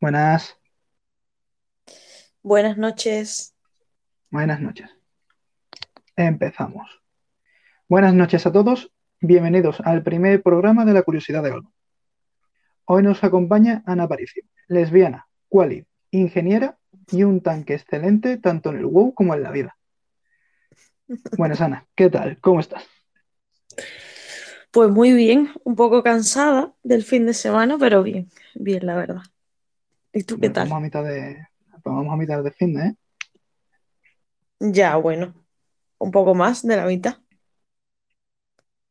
Buenas, Buenas noches. buenas noches. Empezamos. Buenas noches a todos. Bienvenidos al primer programa de La Curiosidad de Olmo. Hoy nos acompaña Ana Aparicio, lesbiana, quali, ingeniera y un tanque excelente tanto en el WoW como en la vida. Buenas, Ana. ¿Qué tal? ¿Cómo estás? Pues muy bien, un poco cansada del fin de semana, pero bien, bien, la verdad. ¿Y tú qué tal? Vamos a mitad de, vamos a mitad de fin de, ¿eh? Ya, bueno, un poco más de la mitad.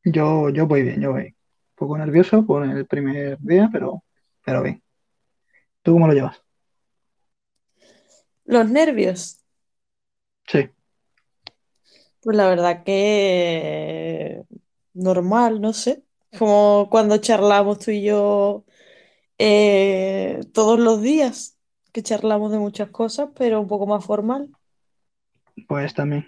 Yo, yo voy bien, yo voy. Un poco nervioso por el primer día, pero, pero bien. ¿Tú cómo lo llevas? Los nervios. Sí. Pues la verdad que normal, no sé. Como cuando charlamos tú y yo eh, todos los días, que charlamos de muchas cosas, pero un poco más formal. Pues también,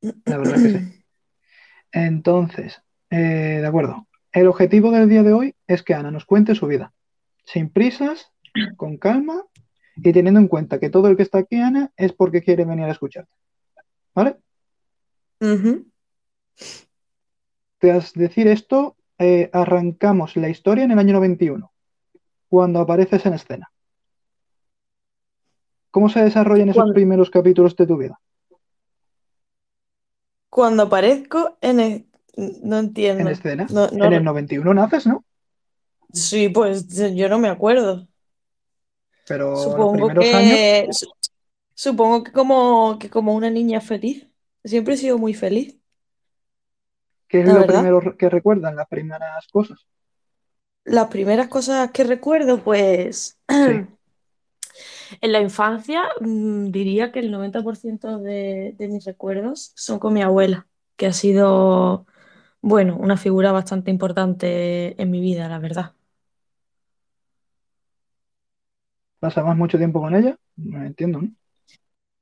la verdad que sí. Entonces, eh, de acuerdo. El objetivo del día de hoy es que Ana nos cuente su vida, sin prisas, con calma y teniendo en cuenta que todo el que está aquí, Ana, es porque quiere venir a escucharte. ¿Vale? Ujú. Tras decir esto, eh, arrancamos la historia en el año 91, cuando apareces en escena. ¿Cómo se desarrollan esos Cuando, primeros capítulos de tu vida? cuando aparezco en el... No En entiendo. escena. No, En el no, 91 naces, ¿no? Sí, pues yo no me acuerdo. Pero Supongo que, su- supongo que como, que como una niña feliz. Siempre he sido muy feliz, ¿qué es la lo verdad. primero que recuerdan, las primeras cosas? Las primeras cosas que recuerdo, pues Sí, en la infancia, mm, diría que el 90% de, de mis recuerdos son con mi abuela, que ha sido, bueno, una figura bastante importante en mi vida, la verdad. pasabas mucho tiempo con ella, no entiendo, ¿no?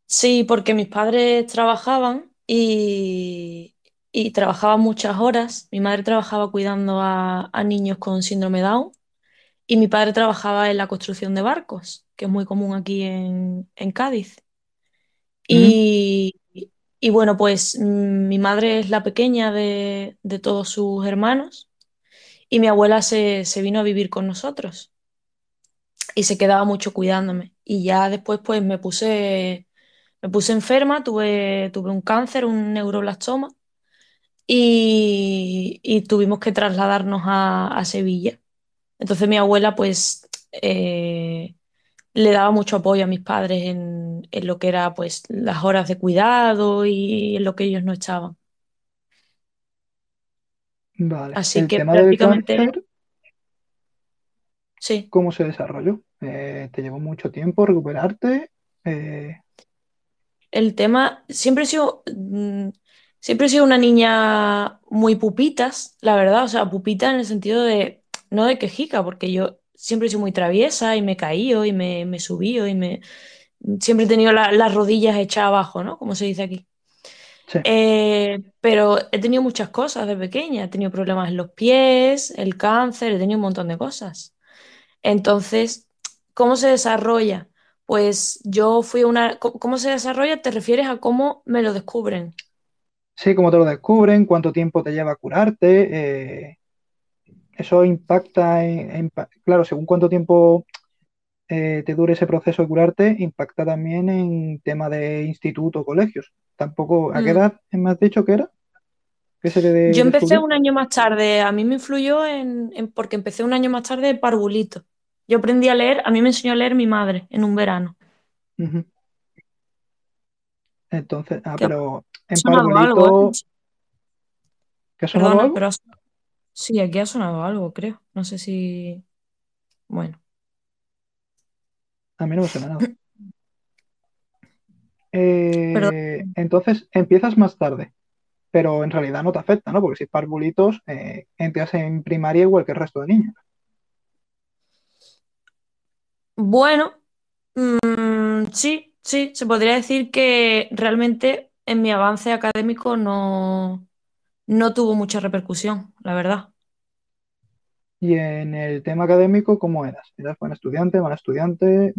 Sí, porque mis padres trabajaban y, y trabajaban muchas horas. Mi madre trabajaba cuidando a, a niños con síndrome Down y mi padre trabajaba en la construcción de barcos, que es muy común aquí en, en Cádiz. Y bueno, pues mm, mi madre es la pequeña de, de todos sus hermanos y mi abuela se, se vino a vivir con nosotros y se quedaba mucho cuidándome. Y ya después pues me puse, me puse enferma, tuve, tuve un cáncer, un neuroblastoma y, y tuvimos que trasladarnos a, a Sevilla. Entonces mi abuela pues eh, le daba mucho apoyo a mis padres en, en lo que era pues las horas de cuidado y en lo que ellos no estaban. Vale. Así El que tema del prácticamente cáncer, sí. ¿cómo se desarrolló? Eh, ¿te llevó mucho tiempo recuperarte? Eh, El tema, siempre he sido, mm, siempre he sido una niña muy pupitas, la verdad, o sea, pupita en el sentido de, no de quejica, porque yo siempre he sido muy traviesa y me he caído y me, me he subido y me, siempre he tenido la- las rodillas hechas abajo, ¿no? Como se dice aquí. sí, Eh, pero he tenido muchas cosas de pequeña, he tenido problemas en los pies, el cáncer, he tenido un montón de cosas. Entonces, ¿cómo se desarrolla? Pues yo fui una... ¿Cómo cómo se desarrolla? ¿Te refieres a cómo me lo descubren? Sé cómo te lo descubren, cuánto tiempo te lleva a curarte. eh, eso impacta en, claro, según cuánto tiempo eh, te dure ese proceso de curarte, impacta también en tema de instituto o colegios. Tampoco, ¿a qué Mm. edad me has dicho que era? ¿Que se te de- Yo empecé un año más tarde, a mí me influyó en, en- porque empecé un año más tarde de parvulito. Yo aprendí a leer, a mí me enseñó a leer mi madre en un verano. Ujú. Entonces, ah, ¿Qué pero en sonado algo, eh? ¿que ha sonado Perdona, algo? pero sí, aquí ha sonado algo, creo. No sé si... Bueno. A mí no me suena nada. Eh, entonces empiezas más tarde, pero en realidad no te afecta, ¿no? Porque si es parvulitos, eh, entras en primaria igual que el resto de niños. Bueno, mm, sí, sí, se podría decir que realmente en mi avance académico no, no tuvo mucha repercusión, la verdad. Y en el tema académico, ¿cómo eras? ¿Eras buen estudiante, mal estudiante?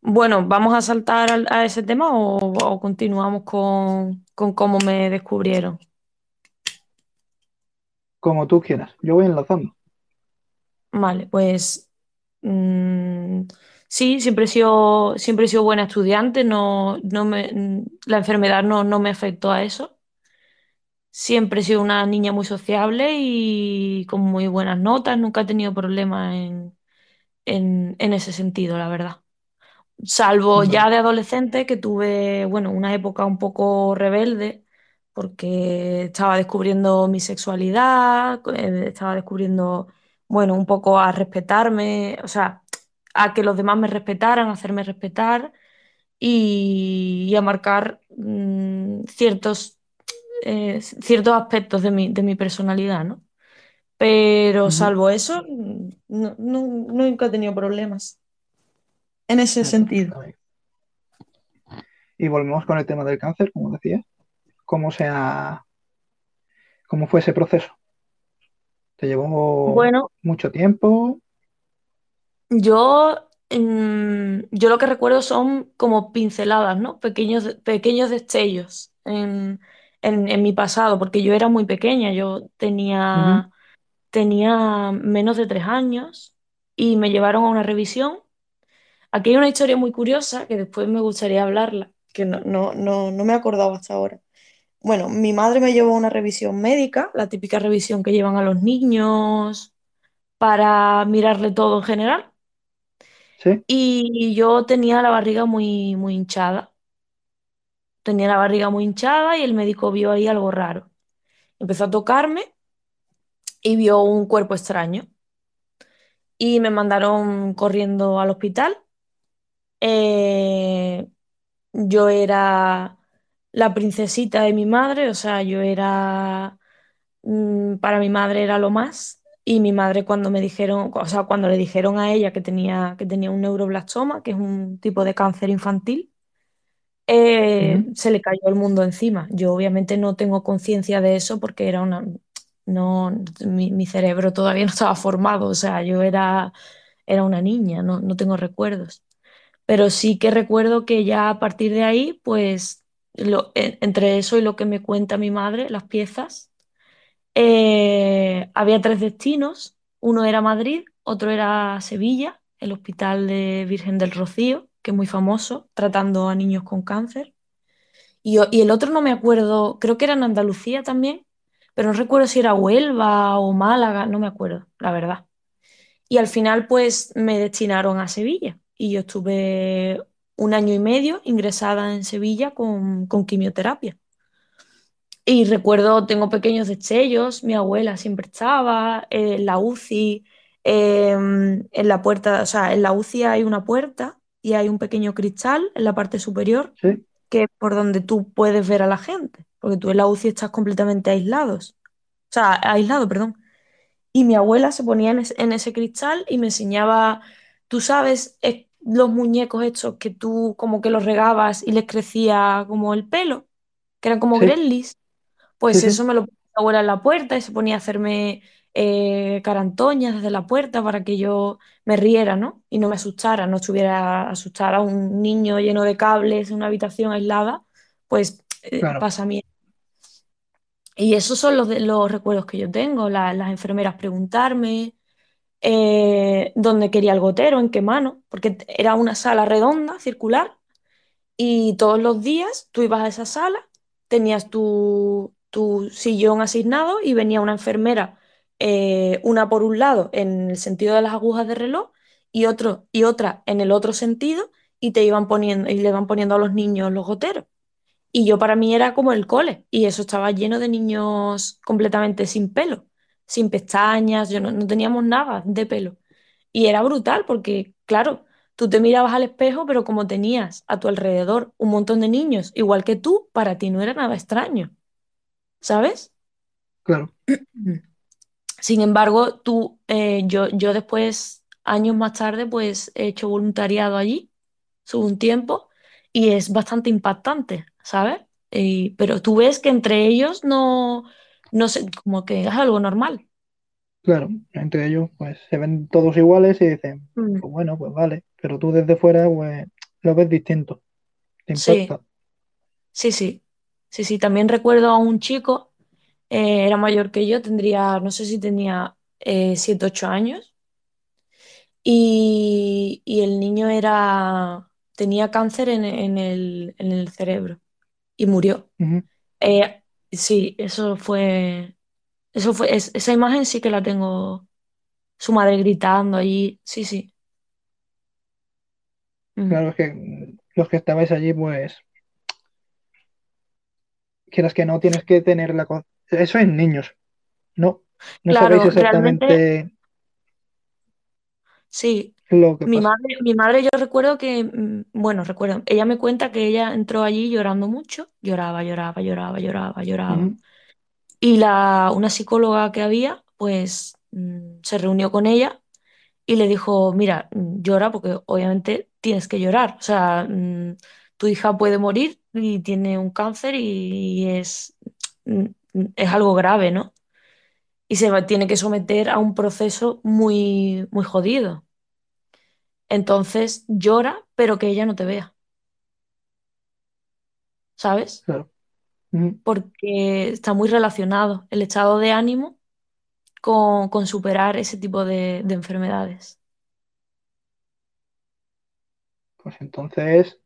Bueno, ¿vamos a saltar al- a, ese tema o, o continuamos con, con cómo me descubrieron? Como tú quieras. Yo voy enlazando. Vale, pues mm, sí, siempre he sido, siempre he sido buena estudiante, no, no me, la enfermedad no, no me afectó a eso. Siempre he sido una niña muy sociable y con muy buenas notas, nunca he tenido problemas en, en, en ese sentido, la verdad. Salvo ya de adolescente, que tuve, bueno, una época un poco rebelde, porque estaba descubriendo mi sexualidad, eh, estaba descubriendo, bueno, un poco a respetarme, o sea, a que los demás me respetaran, a hacerme respetar y, y a marcar mm, ciertos, eh, ciertos aspectos de mi, de mi personalidad, ¿no? Pero salvo eso, no, no- nunca he tenido problemas en ese sentido. Y volvemos con el tema del cáncer, como decía. ¿Cómo sea, cómo fue ese proceso? ¿Te llevó Bueno, mucho tiempo? Yo, mm, yo lo que recuerdo son como pinceladas, ¿no? Pequeños, pequeños destellos en, en- en mi pasado, porque yo era muy pequeña, yo tenía, tenía menos de tres años y me llevaron a una revisión. Aquí hay una historia muy curiosa que después me gustaría hablarla, que no, no, no, no me he acordado hasta ahora. Bueno, mi madre me llevó a una revisión médica, la típica revisión que llevan a los niños para mirarle todo en general. Y yo tenía la barriga muy, muy hinchada. Tenía la barriga muy hinchada y el médico vio ahí algo raro. Empezó a tocarme y vio un cuerpo extraño. Y me mandaron corriendo al hospital. Eh, yo era la princesita de mi madre, o sea, yo era, mm, para mi madre era lo más. Y mi madre cuando me dijeron, o sea, cuando le dijeron a ella que tenía, que tenía un neuroblastoma, que es un tipo de cáncer infantil, eh, se le cayó el mundo encima. Yo obviamente no tengo conciencia de eso porque era una, no, mi, mi cerebro todavía no estaba formado, o sea, yo era, era una niña, no, no tengo recuerdos. Pero sí que recuerdo que ya a partir de ahí, pues, lo- en- entre eso y lo que me cuenta mi madre, las piezas, eh, había tres destinos. Uno era Madrid, otro era Sevilla, el Hospital de Virgen del Rocío, que es muy famoso, tratando a niños con cáncer. Y, el otro no me acuerdo, creo que era en Andalucía también, pero no recuerdo si era Huelva o Málaga, no me acuerdo, la verdad. Y al final pues me destinaron a Sevilla y yo estuve un año y medio ingresada en Sevilla con quimioterapia. Y recuerdo, tengo pequeños destellos, mi abuela siempre estaba, eh, en la UCI, eh, en la puerta, o sea, en la UCI hay una puerta y hay un pequeño cristal en la parte superior sí, que es por donde tú puedes ver a la gente, porque tú en la UCI estás completamente aislados, o sea, aislado, perdón. Y mi abuela se ponía en, es- en ese cristal y me enseñaba, tú sabes, es- los muñecos estos que tú como que los regabas y les crecía como el pelo, que eran como sí, gremlins, sí, pues sí, eso me lo ponía mi abuela en la puerta y se ponía a hacerme eh, carantoñas desde la puerta para que yo me riera, ¿no? Y no me asustara, no estuviera asustada a un niño lleno de cables en una habitación aislada, pues eh, claro, pasa miedo. Y esos son los, los recuerdos que yo tengo, la- las enfermeras preguntarme eh, dónde quería el gotero, en qué mano, porque era una sala redonda, circular, y todos los días tú ibas a esa sala, tenías tu, tu sillón asignado y venía una enfermera, eh, una por un lado en el sentido de las agujas de reloj y, otro, y otra en el otro sentido y te iban poniendo, y le van poniendo a los niños los goteros. Y yo para mí era como el cole y eso estaba lleno de niños completamente sin pelo, sin pestañas, yo no, no teníamos nada de pelo. Y era brutal porque, claro, tú te mirabas al espejo, pero como tenías a tu alrededor un montón de niños, igual que tú, para ti no era nada extraño, ¿sabes? claro. Sin embargo, tú, eh, yo, yo después, años más tarde, pues he hecho voluntariado allí, sube un tiempo, y es bastante impactante, ¿sabes? Pero tú ves que entre ellos no, no sé, como que es algo normal. Claro, entre ellos pues se ven todos iguales y dicen, Mm, pues bueno, pues vale, pero tú desde fuera pues lo ves distinto, te impacta. sí, sí. Sí, sí. También recuerdo a un chico, eh, era mayor que yo, tendría, no sé si tenía eh, 7, 8 años. Y, y el niño era, tenía cáncer en, en el, en el cerebro y murió. Eh, sí, eso fue, eso fue, es- esa imagen sí que la tengo, su madre gritando allí, sí, sí. Claro, es que los que estabais allí pues quieras que no tienes que tener la... Eso es niños, no, no sabéis Claro, realmente exactamente sí. lo que Mi pasa. madre, mi madre yo recuerdo que, mm, bueno, recuerdo, ella me cuenta que ella entró allí llorando mucho, lloraba, lloraba, lloraba, lloraba, lloraba. Y la, una psicóloga que había, pues mm, se reunió con ella y le dijo, mira, llora porque obviamente tienes que llorar. O sea, mm, tu hija puede morir y tiene un cáncer y es, mm, mm, es algo grave, ¿no? Y se va- tiene que someter a un proceso muy, muy jodido. Entonces llora, pero que ella no te vea, ¿sabes? Claro. Ujú. Porque está muy relacionado el estado de ánimo con, con superar ese tipo de de enfermedades. Pues entonces,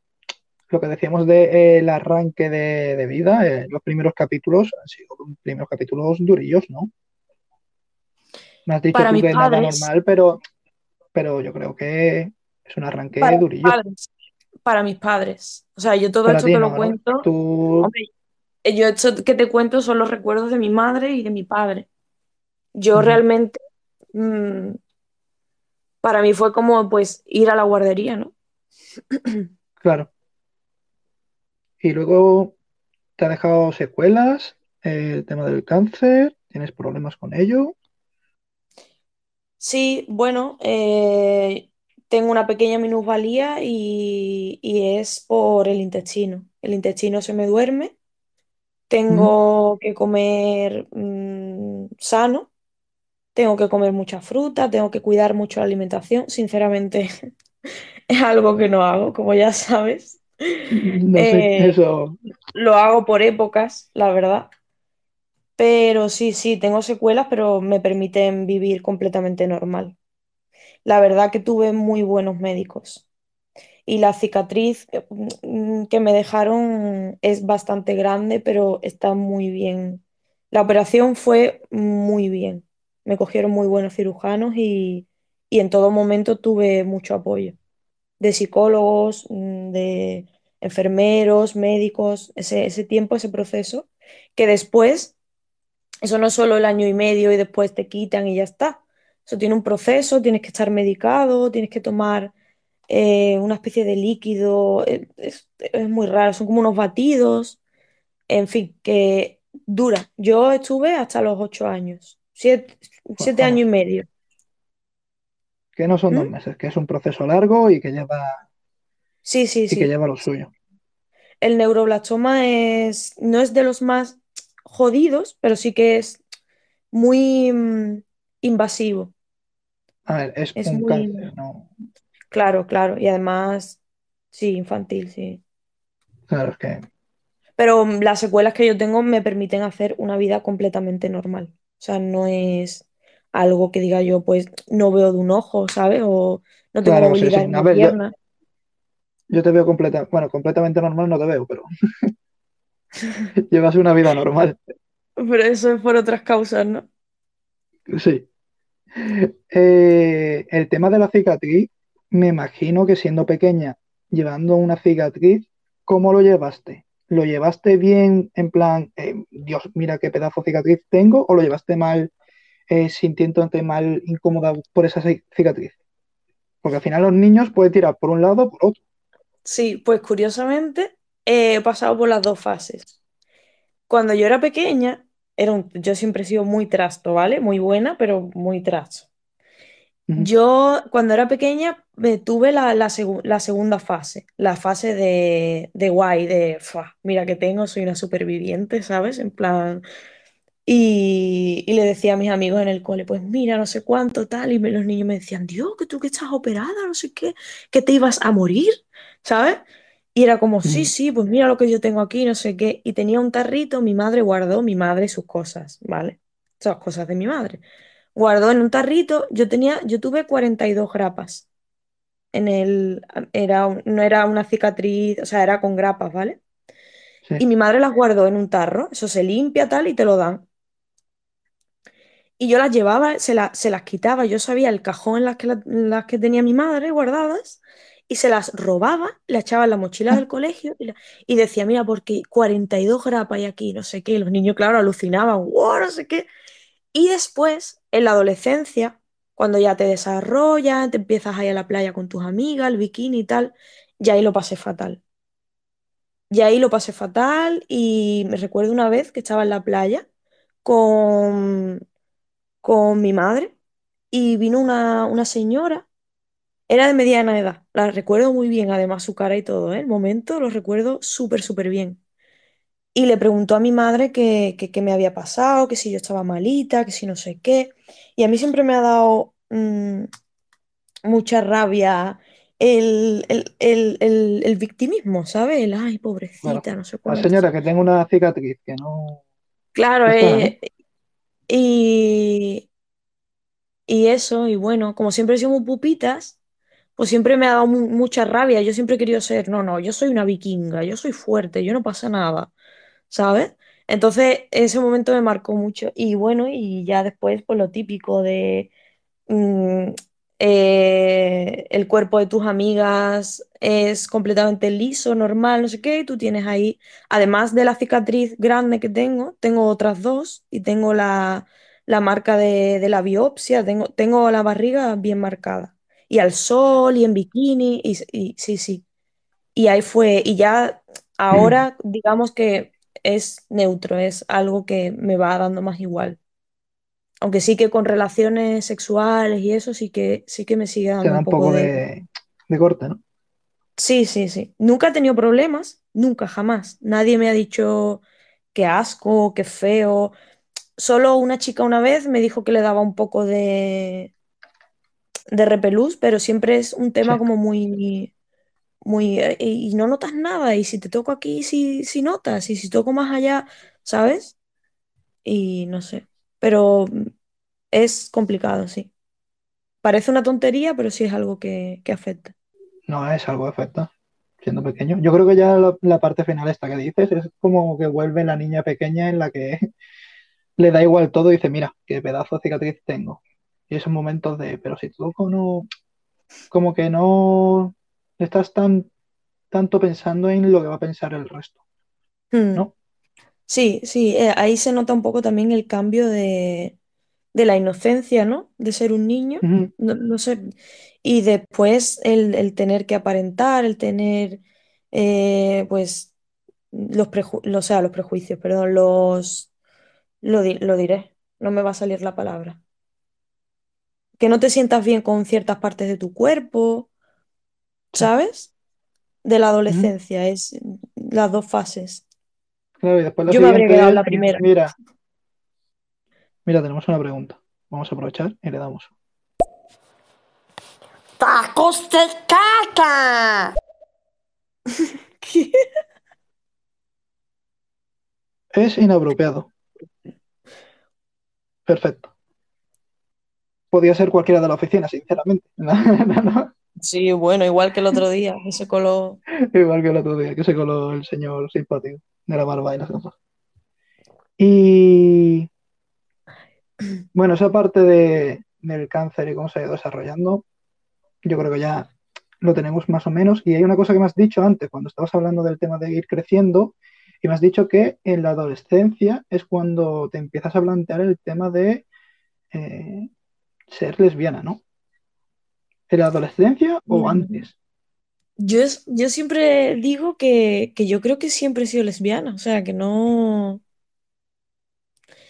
lo que decíamos del arranque de, de vida, eh, los primeros capítulos han sido primeros capítulos durillos, ¿no? Me has dicho Para tú que nada padres, normal, pero, pero yo creo que es un arranque para durillo. padres, para mis padres. O sea, yo todo Para esto ti que lo cuento, Tú, hombre, yo esto que te cuento son los recuerdos de mi madre y de mi padre. Yo realmente, mm, para mí fue como pues ir a la guardería, ¿no? claro. Y luego te ha dejado secuelas, eh, el tema del cáncer, tienes problemas con ello. Sí, bueno, eh, tengo una pequeña minusvalía y, es por el intestino. El intestino se me duerme, tengo que comer mm, sano Tengo que comer mucha fruta, tengo que cuidar mucho la alimentación. Sinceramente, es algo que no hago, como ya sabes. No sé, Eh, eso, lo hago por épocas, la verdad. Pero sí, sí, tengo secuelas, pero me permiten vivir completamente normal. La verdad que tuve muy buenos médicos. Y la cicatriz eh, mm, que me dejaron es bastante grande, pero está muy bien. La operación fue muy bien. Me cogieron muy buenos cirujanos y, y en todo momento tuve mucho apoyo de psicólogos, mm, de enfermeros, médicos, ese, ese tiempo, ese proceso, que después, eso no es solo el año y medio y después te quitan y ya está. Eso tiene un proceso, tienes que estar medicado, tienes que tomar eh, una especie de líquido, eh, es, es muy raro, son como unos batidos, en fin, que dura. Yo estuve hasta los ocho años, siete, siete años y medio. Que no son dos ¿Mm? meses, que es un proceso largo y que lleva, Sí, sí, y que sí. lleva lo suyo. El neuroblastoma es, no es de los más jodidos, pero sí que es muy mm, invasivo. A ver, es Es un muy cáncer, ¿no? claro, claro. Y además, sí, infantil, sí. Claro, es que, Pero mm, las secuelas que yo tengo me permiten hacer una vida completamente normal. O sea, no es algo que diga yo, pues no veo de un ojo, ¿sabes? O no tengo claro, sí, movilidad sí. en A una ver, yo, pierna. yo te veo completa, bueno, completamente normal no te veo, pero llevas una vida normal. Pero eso es por otras causas, ¿no? Sí. Eh, el tema de la cicatriz, me imagino que siendo pequeña, llevando una cicatriz, ¿cómo lo llevaste? ¿Lo llevaste bien en plan, eh, Dios, mira qué pedazo de cicatriz tengo? ¿O lo llevaste mal, eh, sintiéndote mal, incómoda por esa ci- cicatriz? Porque al final los niños pueden tirar por un lado o por otro. Sí, pues curiosamente he pasado por las dos fases. Cuando yo era pequeña, era un- yo siempre he sido muy trasto, ¿vale? Muy buena, pero muy trasto. Yo, cuando era pequeña, me tuve la, la segu- la segunda fase, la fase de, de guay, de, "Fua, mira que tengo, soy una superviviente, ¿sabes? En plan... Y, y le decía a mis amigos en el cole, pues mira, no sé cuánto, tal, y me- los niños me decían, Dios, que tú que estás operada, no sé qué, que te ibas a morir, ¿sabes? Y era como, sí, Mm, sí, pues mira lo que yo tengo aquí, no sé qué. Y tenía un tarrito, mi madre guardó, mi madre sus cosas, ¿vale? Son cosas de mi madre. Guardó en un tarrito, yo tenía, yo tuve 42 grapas en el, era, no era una cicatriz, o sea, era con grapas, ¿vale? sí. Y mi madre las guardó en un tarro, eso se limpia tal y te lo dan. Y yo las llevaba, se, la- se las quitaba, yo sabía el cajón en las que, la- las que tenía mi madre guardadas y se las robaba, las echaba en la mochila del colegio y, la- y decía, mira, porque 42 grapas hay aquí, no sé qué, y los niños, claro, alucinaban, wow, no sé qué. Y después, en la adolescencia, cuando ya te desarrollas, te empiezas a ir a la playa con tus amigas, el bikini y tal, ya ahí lo pasé fatal. Y ahí lo pasé fatal y me recuerdo una vez que estaba en la playa con, con mi madre y vino una, una señora, era de mediana edad, la recuerdo muy bien, además su cara y todo, ¿eh? El momento lo recuerdo súper, súper bien. Y le preguntó a mi madre que, que, qué me había pasado, que si yo estaba malita, que si no sé qué. Y a mí siempre me ha dado mm, mucha rabia el, el, el, el, victimismo, ¿sabes? El, ay, pobrecita, no sé La cuánto. señora que tengo una cicatriz que no Claro, eh, y, y eso, y bueno, como siempre he sido muy pupitas, pues siempre me ha dado mu- mucha rabia. Yo siempre he querido ser, no, no, yo soy una vikinga, yo soy fuerte, yo no pasa nada, ¿sabes? Entonces, ese momento me marcó mucho. Y bueno, y ya después, pues lo típico de mm, eh, el cuerpo de tus amigas es completamente liso, normal, no sé qué, tú tienes ahí, además de la cicatriz grande que tengo, tengo otras dos y tengo la, la marca de, de la biopsia, tengo, tengo la barriga bien marcada. Y al sol y en bikini, y, y sí, sí. Y ahí fue, y ya ahora digamos que es neutro, es algo que me va dando más igual. Aunque sí que con relaciones sexuales y eso sí que sí que me sigue dando da un poco poco de... de, de corte, ¿no? Sí, sí, sí. Nunca he tenido problemas, nunca, jamás. Nadie me ha dicho que asco, que feo. Solo una chica una vez me dijo que le daba un poco de, de repelús, pero siempre es un Sí. tema como muy, muy... eh, Y no notas nada, y si te toco aquí, sí, sí notas, y si toco más allá, ¿sabes? Y no sé. Pero es complicado, sí. Parece una tontería, pero sí es algo que, que afecta. No es algo que afecta, siendo pequeño. Yo creo que ya la, la parte final esta que dices es como que vuelve la niña pequeña en la que le da igual todo y dice, mira, qué pedazo de cicatriz tengo. Y esos momentos de, pero si toco no, como que no estás tan tanto pensando en lo que va a pensar el resto, Hmm. ¿no? Sí, sí, eh, ahí se nota un poco también el cambio de, de la inocencia, ¿no? De ser un niño, Ujú, no, no sé, y después el, el tener que aparentar, el tener, eh, pues, los, preju- lo- o sea, los prejuicios, perdón, los, lo, di- lo diré, no me va a salir la palabra. Que no te sientas bien con ciertas partes de tu cuerpo, sí. ¿sabes? De la Ujú. adolescencia, es las dos fases. Claro, y después la Yo me habría quedado la primera. mira, mira, tenemos una pregunta. Vamos a aprovechar y le damos. ¡Tacos de caca! Es inapropiado. Perfecto. Podía ser cualquiera de la oficina, sinceramente. No, no, no. Sí, bueno, igual que el otro día, ese color. Igual que el otro día, que se coló el señor simpático de la barba y las gafas. Y bueno, esa parte de, del cáncer y cómo se ha ido desarrollando, yo creo que ya lo tenemos más o menos. Y hay una cosa que me has dicho antes, cuando estabas hablando del tema de ir creciendo, y me has dicho que en la adolescencia es cuando te empiezas a plantear el tema de eh, ser lesbiana, ¿no? ¿En la adolescencia o Mm. antes? Yo, yo siempre digo que, que yo creo que siempre he sido lesbiana, o sea, que no...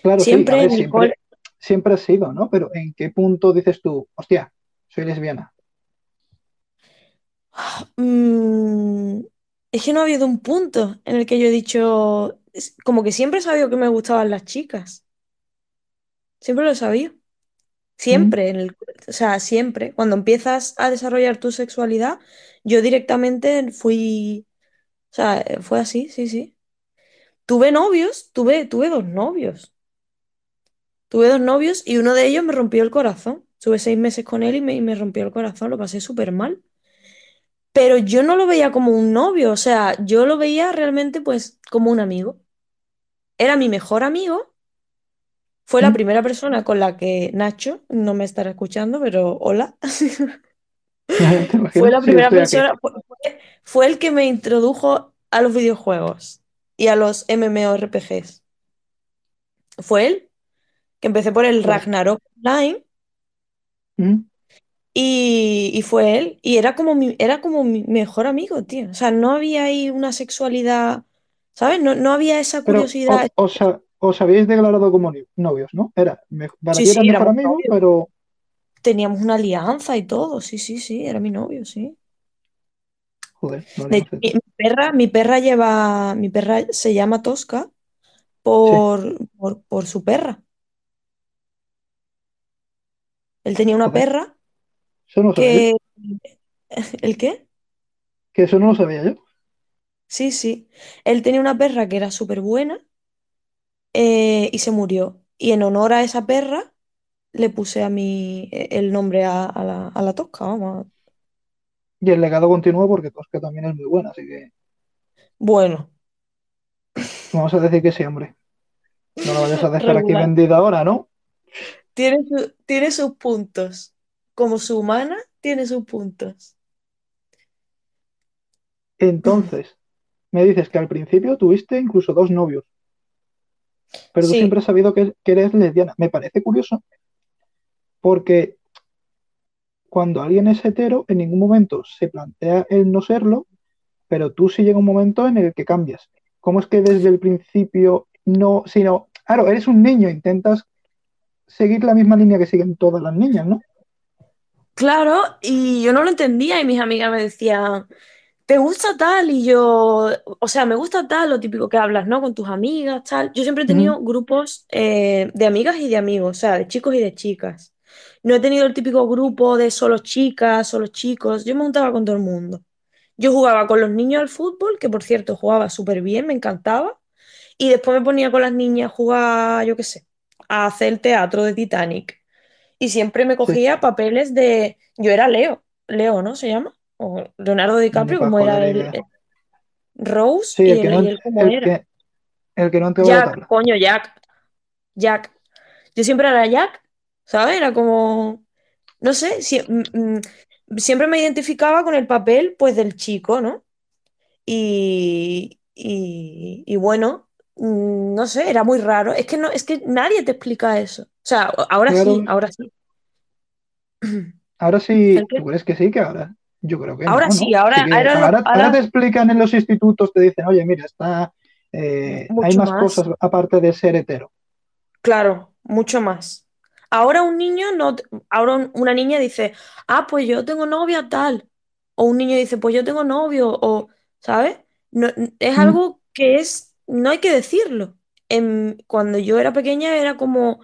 Claro, sí, Siempre ver, mi siempre, cole... siempre has sido, ¿no? Pero ¿en qué punto dices tú, hostia, soy lesbiana? Mm, es que no ha habido un punto en el que yo he dicho... como que siempre he sabido que me gustaban las chicas. Siempre lo he sabido. Siempre, en el, o sea, siempre. Cuando empiezas a desarrollar tu sexualidad, yo directamente fui, o sea, fue así, sí, sí. Tuve novios, tuve, tuve dos novios. Tuve dos novios y uno de ellos me rompió el corazón. Tuve seis meses con él y me, y me rompió el corazón, lo pasé súper mal. Pero yo no lo veía como un novio, o sea, yo lo veía realmente pues como un amigo. Era mi mejor amigo. Fue la ¿Mm? primera persona con la que Nacho, no me estará escuchando, pero hola. Fue la primera persona, fue, el que me introdujo a los videojuegos y a los MMORPGs. Fue él, que empecé por el. Ragnarok Online ¿Mm? y, y fue él. Y era como mi, era como mi mejor amigo, tío. O sea, no había ahí una sexualidad, ¿sabes? No, no había esa Pero curiosidad. o- os, ha- os habéis declarado como novios, ¿no? Era, me- para Sí, ti era sí, mejor amigo, pero Teníamos una alianza y todo. Sí, sí, sí, era mi novio, sí. joder, De mi, mi perra, mi perra lleva, mi perra se llama Tosca Sí, por, por, su perra. Él tenía una joder, perra eso no lo sabía que... ¿El qué? Que eso no lo sabía yo. Sí, sí. Él tenía una perra que era súper buena eh, y se murió. Y en honor a esa perra le puse a mí eh, el nombre a, a la, a la Tosca, vamos. Y el legado continúa porque Tosca también es muy buena, así que Bueno, vamos a decir que sí, hombre. No la vayas a dejar aquí vendida ahora, ¿no? Tiene, su- tiene sus puntos. Como su humana, tiene sus puntos. Entonces, me dices que al principio tuviste incluso dos novios, pero tú siempre has sabido que, que eres lesbiana. Me parece curioso porque cuando alguien es hetero, en ningún momento se plantea el no serlo, pero tú sí llega un momento en el que cambias. ¿Cómo es que desde el principio no, sino, claro, eres un niño, intentas seguir la misma línea que siguen todas las niñas, ¿no? claro, y yo no lo entendía y mis amigas me decían, ¿te gusta tal? Y yo, o sea, me gusta tal, lo típico que hablas, ¿no? Con tus amigas, tal. Yo siempre he tenido grupos eh, de amigas y de amigos, o sea, de chicos y de chicas. No he tenido el típico grupo de solo chicas, solo chicos. Yo me juntaba con todo el mundo. Yo jugaba con los niños al fútbol, que por cierto jugaba súper bien, me encantaba. Y después me ponía con las niñas a jugar, yo qué sé, a hacer el teatro de Titanic. Y siempre me Sí, cogía papeles de... Yo era Leo, Leo, ¿no? Se llama. O Leonardo DiCaprio, como era eh, Rose, Sí, y el que no, como el era. que, el que no a la Jack, tabla. coño, Jack, Jack. Yo siempre era Jack, ¿sabes? Era como... No sé, sie- mm, mm, siempre me identificaba con el papel, pues, del chico, ¿no? Y, y, y bueno, mm, no sé, era muy raro. Es que no, es que nadie te explica eso. O sea, ahora sí, ahora sí. ahora ¿El sí? ¿tú crees que sí? Que ahora, yo creo que Ahora no, sí, ahora, ahora, te explican en los institutos, te dicen, oye, mira, está, eh, hay más más. cosas aparte de ser hetero. Claro, mucho más. Ahora un niño no, ahora un- una niña dice, ah, pues yo tengo novia tal. O un niño dice, pues yo tengo novio, o, ¿sabes? No, es Mm, algo que es, no hay que decirlo. En- cuando yo era pequeña era como,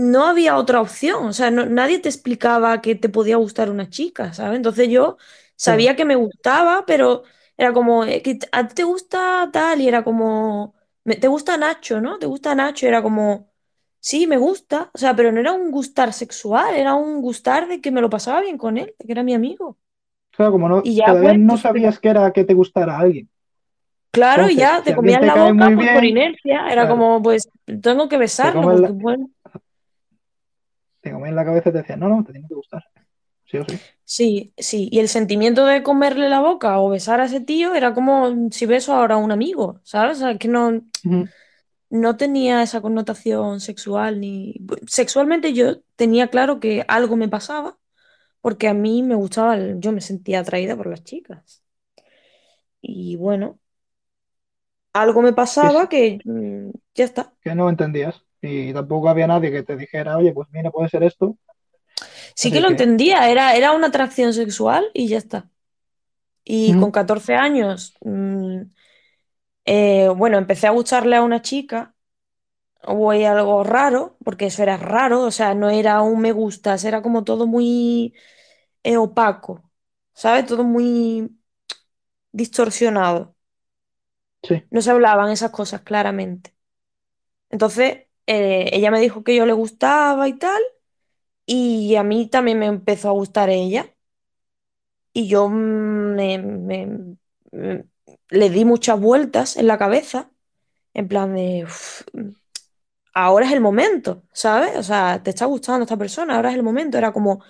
no había otra opción. O sea, no- nadie te explicaba que te podía gustar una chica, ¿sabes? Entonces yo sabía que me gustaba, pero era como, eh, a ti te gusta tal, y era como, "Me- te gusta Nacho, ¿no? ¿Te gusta Nacho? Y era como, sí, me gusta. O sea, pero no era un gustar sexual, era un gustar de que me lo pasaba bien con él, de que era mi amigo. Claro, como no, Y ya, todavía pues, no sabías que era que te gustara alguien. claro, y Entonces, ya si te alguien comías te la boca, pues por inercia. Era claro, como, pues, tengo que besarlo, porque bueno. Te comes la cabeza y te decían, no, no, te tiene que gustar. Sí o sí. Sí, sí, y el sentimiento de comerle la boca o besar a ese tío era como si beso ahora a un amigo, ¿sabes? O sea, que no, no tenía esa connotación sexual ni... Sexualmente yo tenía claro que algo me pasaba porque a mí me gustaba, el- yo me sentía atraída por las chicas. Y bueno, algo me pasaba que mm, ya está. que no entendías. Y tampoco había nadie que te dijera, oye, pues mira, puede ser esto. Sí que lo que, entendía, era, era una atracción sexual y ya está. Y con ujú, 14 años, mm, eh, bueno, empecé a gustarle a una chica o algo raro, porque eso era raro, o sea, no era un me gustas, era como todo muy eh, opaco, ¿sabes? Todo muy distorsionado. Sí, No se hablaban esas cosas claramente. Entonces, eh, ella me dijo que yo le gustaba y tal, y a mí también me empezó a gustar ella. Y yo me, le di muchas vueltas en la cabeza, en plan de, "Uf, ahora es el momento, ¿sabes? O sea, te está gustando esta persona, ahora es el momento. Era como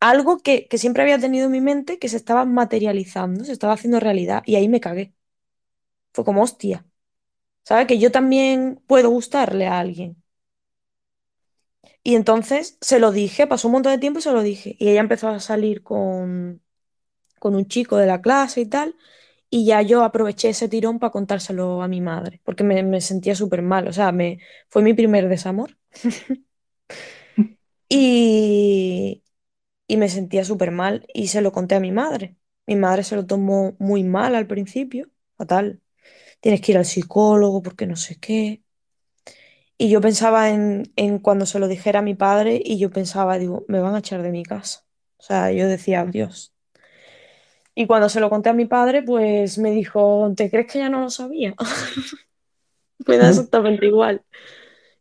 algo que, que siempre había tenido en mi mente que se estaba materializando, se estaba haciendo realidad, y ahí me cagué. Fue como, hostia, ¿sabes? Que yo también puedo gustarle a alguien. Y entonces se lo dije, pasó un montón de tiempo y se lo dije. Y ella empezó a salir con, con un chico de la clase y tal. Y ya yo aproveché ese tirón para contárselo a mi madre, porque me, me sentía súper mal. O sea, me, fue mi primer desamor. Y, y me sentía súper mal y se lo conté a mi madre. Mi madre se lo tomó muy mal al principio, fatal. Tienes que ir al psicólogo porque no sé qué. Y yo pensaba en, en cuando se lo dijera a mi padre y yo pensaba, digo, me van a echar de mi casa. O sea, yo decía, Dios. Y cuando se lo conté a mi padre, pues me dijo, ¿te crees que ya no lo sabía? Me da exactamente igual.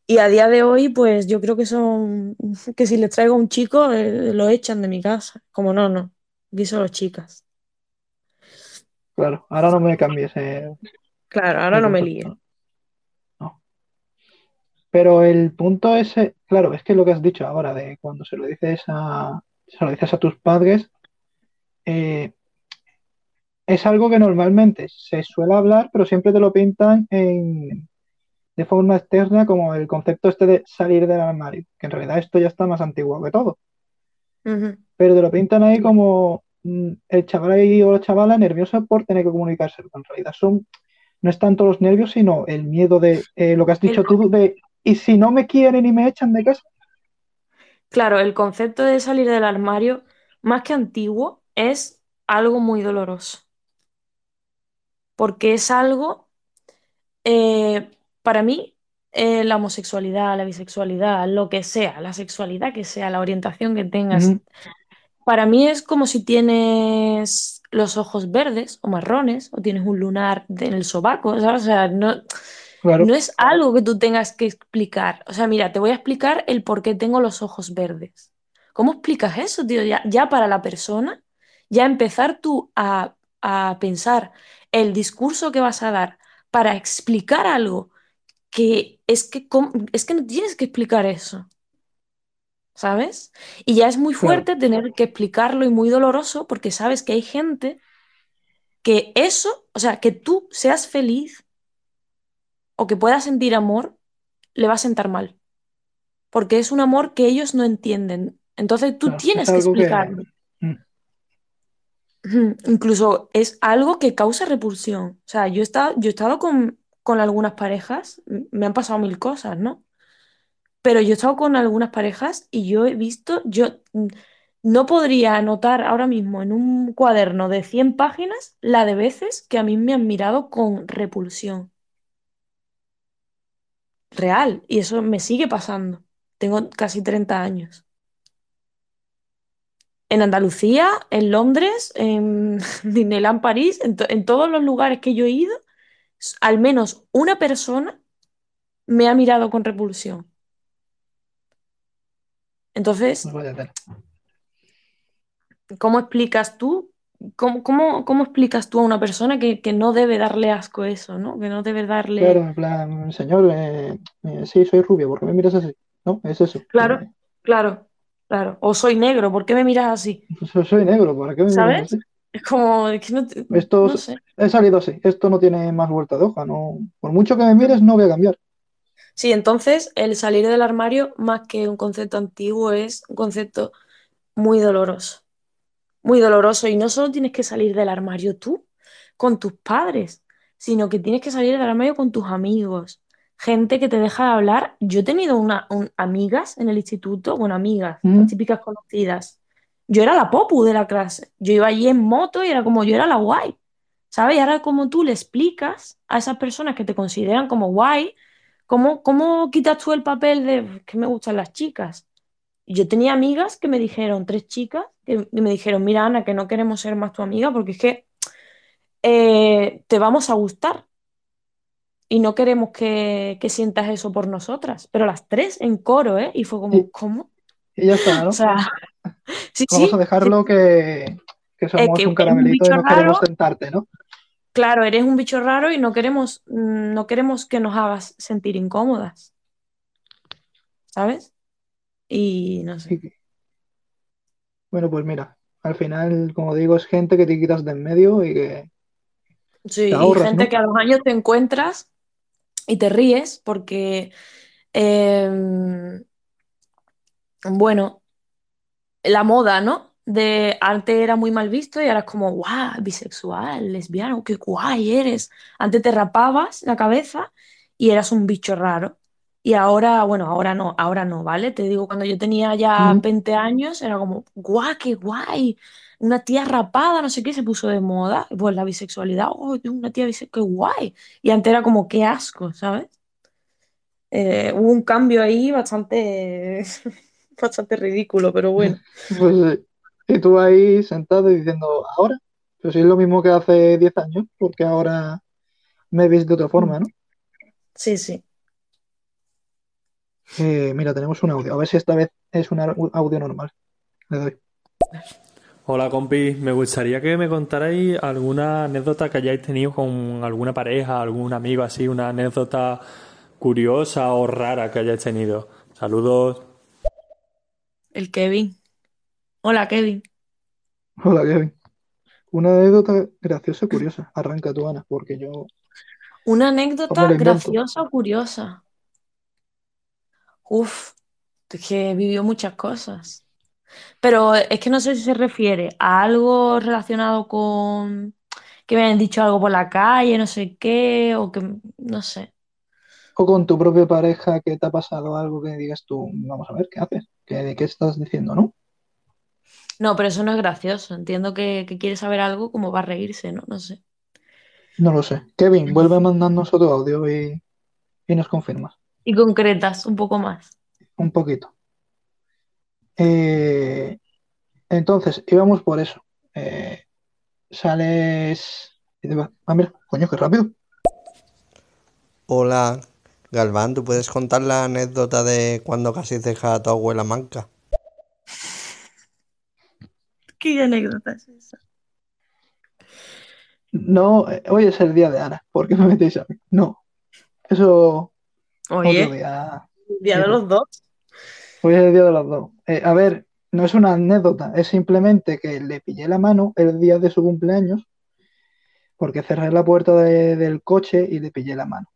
Y a día de hoy, pues yo creo que son, que si les traigo a un chico, eh, lo echan de mi casa. Como no, no, aquí solo chicas. claro. Ahora no me cambies eh, Claro, ahora no me líes. No. Pero el punto ese, claro, es que lo que has dicho ahora de cuando se lo dices a, se lo dices a tus padres, eh, es algo que normalmente se suele hablar, pero siempre te lo pintan en, de forma externa como el concepto este de salir del armario, que en realidad esto ya está más antiguo que todo, pero te lo pintan ahí como mm, el chaval ahí o la chavala nerviosa por tener que comunicarse, pero en realidad son, no es tanto los nervios, sino el miedo de eh, lo que has dicho El- tú de, ¿y si no me quieren y me echan de casa? Claro, el concepto de salir del armario, más que antiguo, es algo muy doloroso. Porque es algo, eh, para mí, eh, la homosexualidad, la bisexualidad, lo que sea, la sexualidad que sea, la orientación que tengas, Para mí es como si tienes los ojos verdes o marrones o tienes un lunar en el sobaco, ¿sabes? O sea, no, Claro, no es algo que tú tengas que explicar. O sea, mira, te voy a explicar el por qué tengo los ojos verdes. ¿Cómo explicas eso, tío? Ya, ya para la persona, ya empezar tú a, a pensar el discurso que vas a dar para explicar algo que es que, ¿cómo- es que no tienes que explicar eso. ¿Sabes? Y ya es muy claro, fuerte tener que explicarlo y muy doloroso porque sabes que hay gente que eso, o sea, que tú seas feliz o que puedas sentir amor, le va a sentar mal, porque es un amor que ellos no entienden. Entonces tú tienes que explicarlo. mm. Incluso es algo que causa repulsión. O sea, yo he estado, yo he estado con, con algunas parejas, me han pasado mil cosas, ¿no? Pero yo he estado con algunas parejas y yo he visto, yo mm, no podría anotar ahora mismo en un cuaderno de 100 páginas la de veces que a mí me han mirado con repulsión real. Y eso me sigue pasando. Tengo casi 30 años. En Andalucía, en Londres, en Disneyland París, en, to- en todos los lugares que yo he ido, al menos una persona me ha mirado con repulsión. Entonces. ¿Cómo explicas tú? ¿Cómo, cómo, cómo explicas tú a una persona que, que no debe darle asco eso, ¿no? Que no debe darle... Claro, en plan, señor, eh, eh, sí, soy rubio, ¿por qué me miras así? ¿No? Es eso. Claro, eh, claro, claro. O soy negro, ¿por qué me miras así? pues soy negro, ¿por qué me miras así? Es como, es que no, te- Esto no es- sé. he salido así, esto no tiene más vuelta de hoja, no, por mucho que me mires, no voy a cambiar. Sí, entonces el salir del armario, más que un concepto antiguo, es un concepto muy doloroso. Muy doloroso. Y no solo tienes que salir del armario tú, con tus padres, sino que tienes que salir del armario con tus amigos. Gente que te deja de hablar. Yo he tenido una, un- amigas en el instituto, bueno, amigas, las Mm, típicas conocidas. Yo era la popu de la clase. Yo iba allí en moto y era como yo era la guay. ¿Sabes? Y ahora como tú le explicas a esas personas que te consideran como guay, ¿Cómo, cómo quitas tú el papel de que me gustan las chicas? Yo tenía amigas que me dijeron, tres chicas, que me dijeron, mira Ana, que no queremos ser más tu amiga porque es que eh, te vamos a gustar y no queremos que, que sientas eso por nosotras. Pero las tres en coro, ¿eh? Y fue como, ¿cómo? y ya está, ¿no? O sea, sí, Vamos sí, a dejarlo que, que somos que un caramelito y no queremos raro, tentarte, ¿no? Claro, eres un bicho raro y no queremos, mm, no queremos que nos hagas sentir incómodas, ¿sabes? Y no sé. Bueno, pues mira, al final, como digo, es gente que te quitas de en medio y que Sí, te y ahorras, gente ¿no? que a los años te encuentras y te ríes porque, em, bueno, la moda, ¿no? De antes era muy mal visto y ahora es como, guau, bisexual, lesbiano, qué guay eres. Antes te rapabas la cabeza y eras un bicho raro. Y ahora, bueno, ahora no, ahora no, ¿vale? Te digo, cuando yo tenía ya Mm, 20 años, era como, guau, qué guay. Una tía rapada, no sé qué, se puso de moda. Pues la bisexualidad, oh, una tía bisexual, qué guay. Y antes era como, qué asco, ¿sabes? Eh, hubo un cambio ahí bastante, bastante ridículo, pero bueno. Y tú ahí sentado y diciendo, ahora, pues sí es lo mismo que hace 10 años, porque ahora me veis de otra forma, ¿no? Sí, sí. Eh, mira, tenemos un audio, a ver si esta vez es un au- audio normal. Le doy. Hola compis, me gustaría que me contarais alguna anécdota que hayáis tenido con alguna pareja, algún amigo así, una anécdota curiosa o rara que hayáis tenido. Saludos. El Kevin. Hola, Kevin. Hola, Kevin. Una anécdota graciosa y curiosa. Arranca tú, Ana, porque yo Una o anécdota graciosa o curiosa. Uf, es que vivió muchas cosas. Pero es que no sé si se refiere a algo relacionado con que me hayan dicho algo por la calle, no sé qué, o que no sé. O con tu propia pareja que te ha pasado algo que digas tú, vamos a ver, ¿qué haces? ¿Qué, de qué estás diciendo, no? No, pero eso no es gracioso. Entiendo que, que quiere saber algo como va a reírse, ¿no? No sé. No lo sé. Kevin, vuelve a mandarnos otro audio y, y nos confirmas. Y concretas un poco más. Un poquito. Eh, entonces, íbamos por eso. Eh, sales. Ah, mira, coño, qué rápido. Hola, Galván, ¿tú puedes contar la anécdota de cuando casi dejas a tu abuela manca? ¿Qué anécdota es esa? No, eh, hoy es el día de Ana. ¿Por qué me metéis a mí? No, eso Oye, día. día de los dos. Hoy es el día de los dos. Eh, a ver, no es una anécdota, es simplemente que le pillé la mano el día de su cumpleaños porque cerré la puerta de- del coche y le pillé la mano.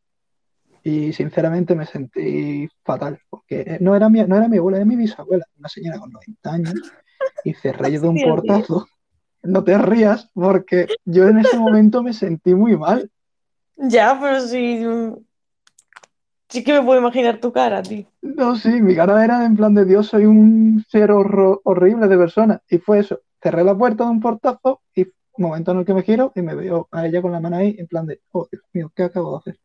Y sinceramente me sentí fatal, porque eh, no era mi, no era mi abuela, era mi bisabuela, una señora con 90 años, y cerré yo de un portazo. No te rías, porque yo en ese momento me sentí muy mal. Ya, pero sí. Sí que me puedo imaginar tu cara, tío. No, sí, mi cara era en plan de Dios, soy un ser horrible de persona. Y fue eso, cerré la puerta de un portazo y momento en el que me giro y me veo a ella con la mano ahí en plan de, oh Dios mío, ¿qué acabo de hacer?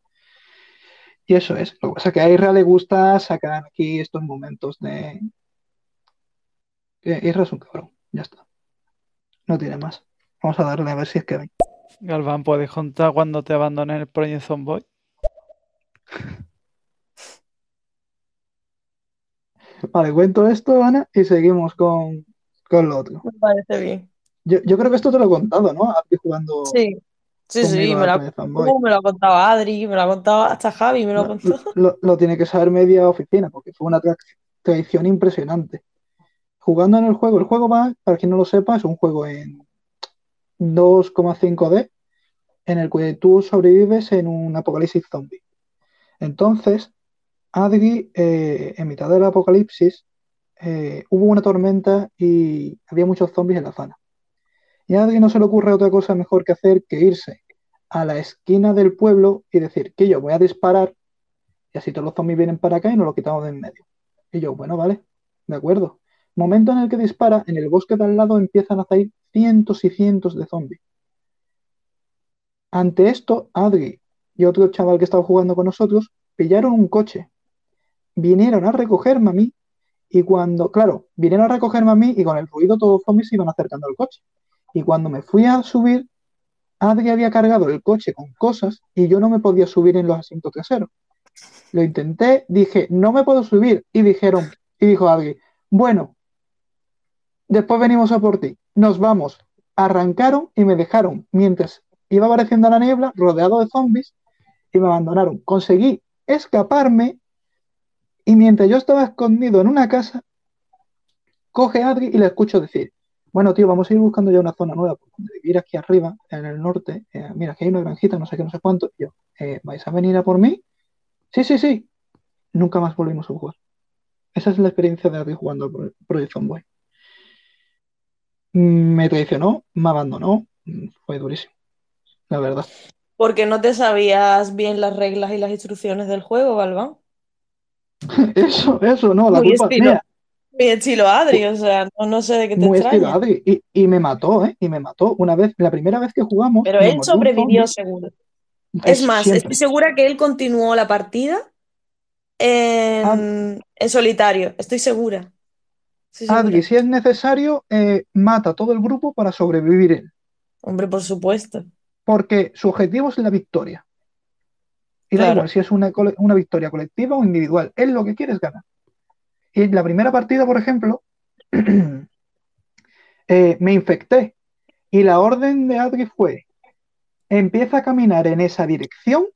Y eso es, lo que pasa es que a Isra le gusta sacar aquí estos momentos de... que Isra es un cabrón, ya está, no tiene más. Vamos a darle a ver si es Kevin. Galván, ¿puedes contar cuando te abandoné el Project Zomboy? Vale, cuento esto, Ana, y seguimos con, con lo otro. Me parece bien. Yo, yo creo que esto te lo he contado, ¿no? Aquí jugando Sí, sí, sí, me lo ha contado, me lo ha contado Adri, me lo ha contado hasta Javi, me lo ha Lo, contado. lo- lo tiene que saber media oficina, porque fue una tra- traición impresionante. Jugando en el juego, el juego va, para quien no lo sepa, es un juego en 2,5D, en el que tú sobrevives en un apocalipsis zombie. Entonces, Adri, eh, en mitad del apocalipsis, eh, hubo una tormenta y había muchos zombies en la zona. Y a Adri no se le ocurre otra cosa mejor que hacer que irse a la esquina del pueblo y decir que yo voy a disparar y así todos los zombies vienen para acá y nos lo quitamos de en medio. Y yo, bueno, vale, de acuerdo. Momento en el que dispara, en el bosque de al lado empiezan a salir cientos y cientos de zombies. Ante esto, Adri y otro chaval que estaba jugando con nosotros pillaron un coche, vinieron a recogerme a mí y cuando, claro, vinieron a recogerme a mí y con el ruido todos los zombies se iban acercando al coche. Y cuando me fui a subir, Adri había cargado el coche con cosas y yo no me podía subir en los asientos traseros. Lo intenté, dije, no me puedo subir. Y dijeron, y dijo Adri, bueno, después venimos a por ti. Nos vamos. Arrancaron y me dejaron mientras iba apareciendo la niebla, rodeado de zombies, y me abandonaron. Conseguí escaparme y mientras yo estaba escondido en una casa, coge a Adri y le escucho decir, bueno, tío, vamos a ir buscando ya una zona nueva, por donde vivir aquí arriba, en el norte. Eh, mira, aquí hay una granjita, no sé qué, no sé cuánto. Yo, eh, ¿vais a venir a por mí? Sí, sí, sí. Nunca más volvimos a jugar. Esa es la experiencia de Adri jugando al Project Zomboy. Me traicionó, me abandonó, fue durísimo, la verdad. Porque no te sabías bien las reglas y las instrucciones del juego, Galván. Eso, eso, no, la Muy culpa es estilo. mía. Mi estilo Adri, o sea, no, no sé de qué te Muy estilo. Adri. Y, y me mató, ¿eh? Y me mató. Una vez, la primera vez que jugamos. Pero él sobrevivió seguro. Es más, siempre. estoy segura que él continuó la partida en, Ah. en solitario. Estoy segura. Adri, si es necesario, eh, mata a todo el grupo para sobrevivir él. Hombre, por supuesto. Porque su objetivo es la victoria. Y da igual si es una, victoria colectiva o individual. Él lo que quiere es ganar. Y la primera partida, por ejemplo, eh, me infecté. Y la orden de Adri fue: empieza a caminar en esa dirección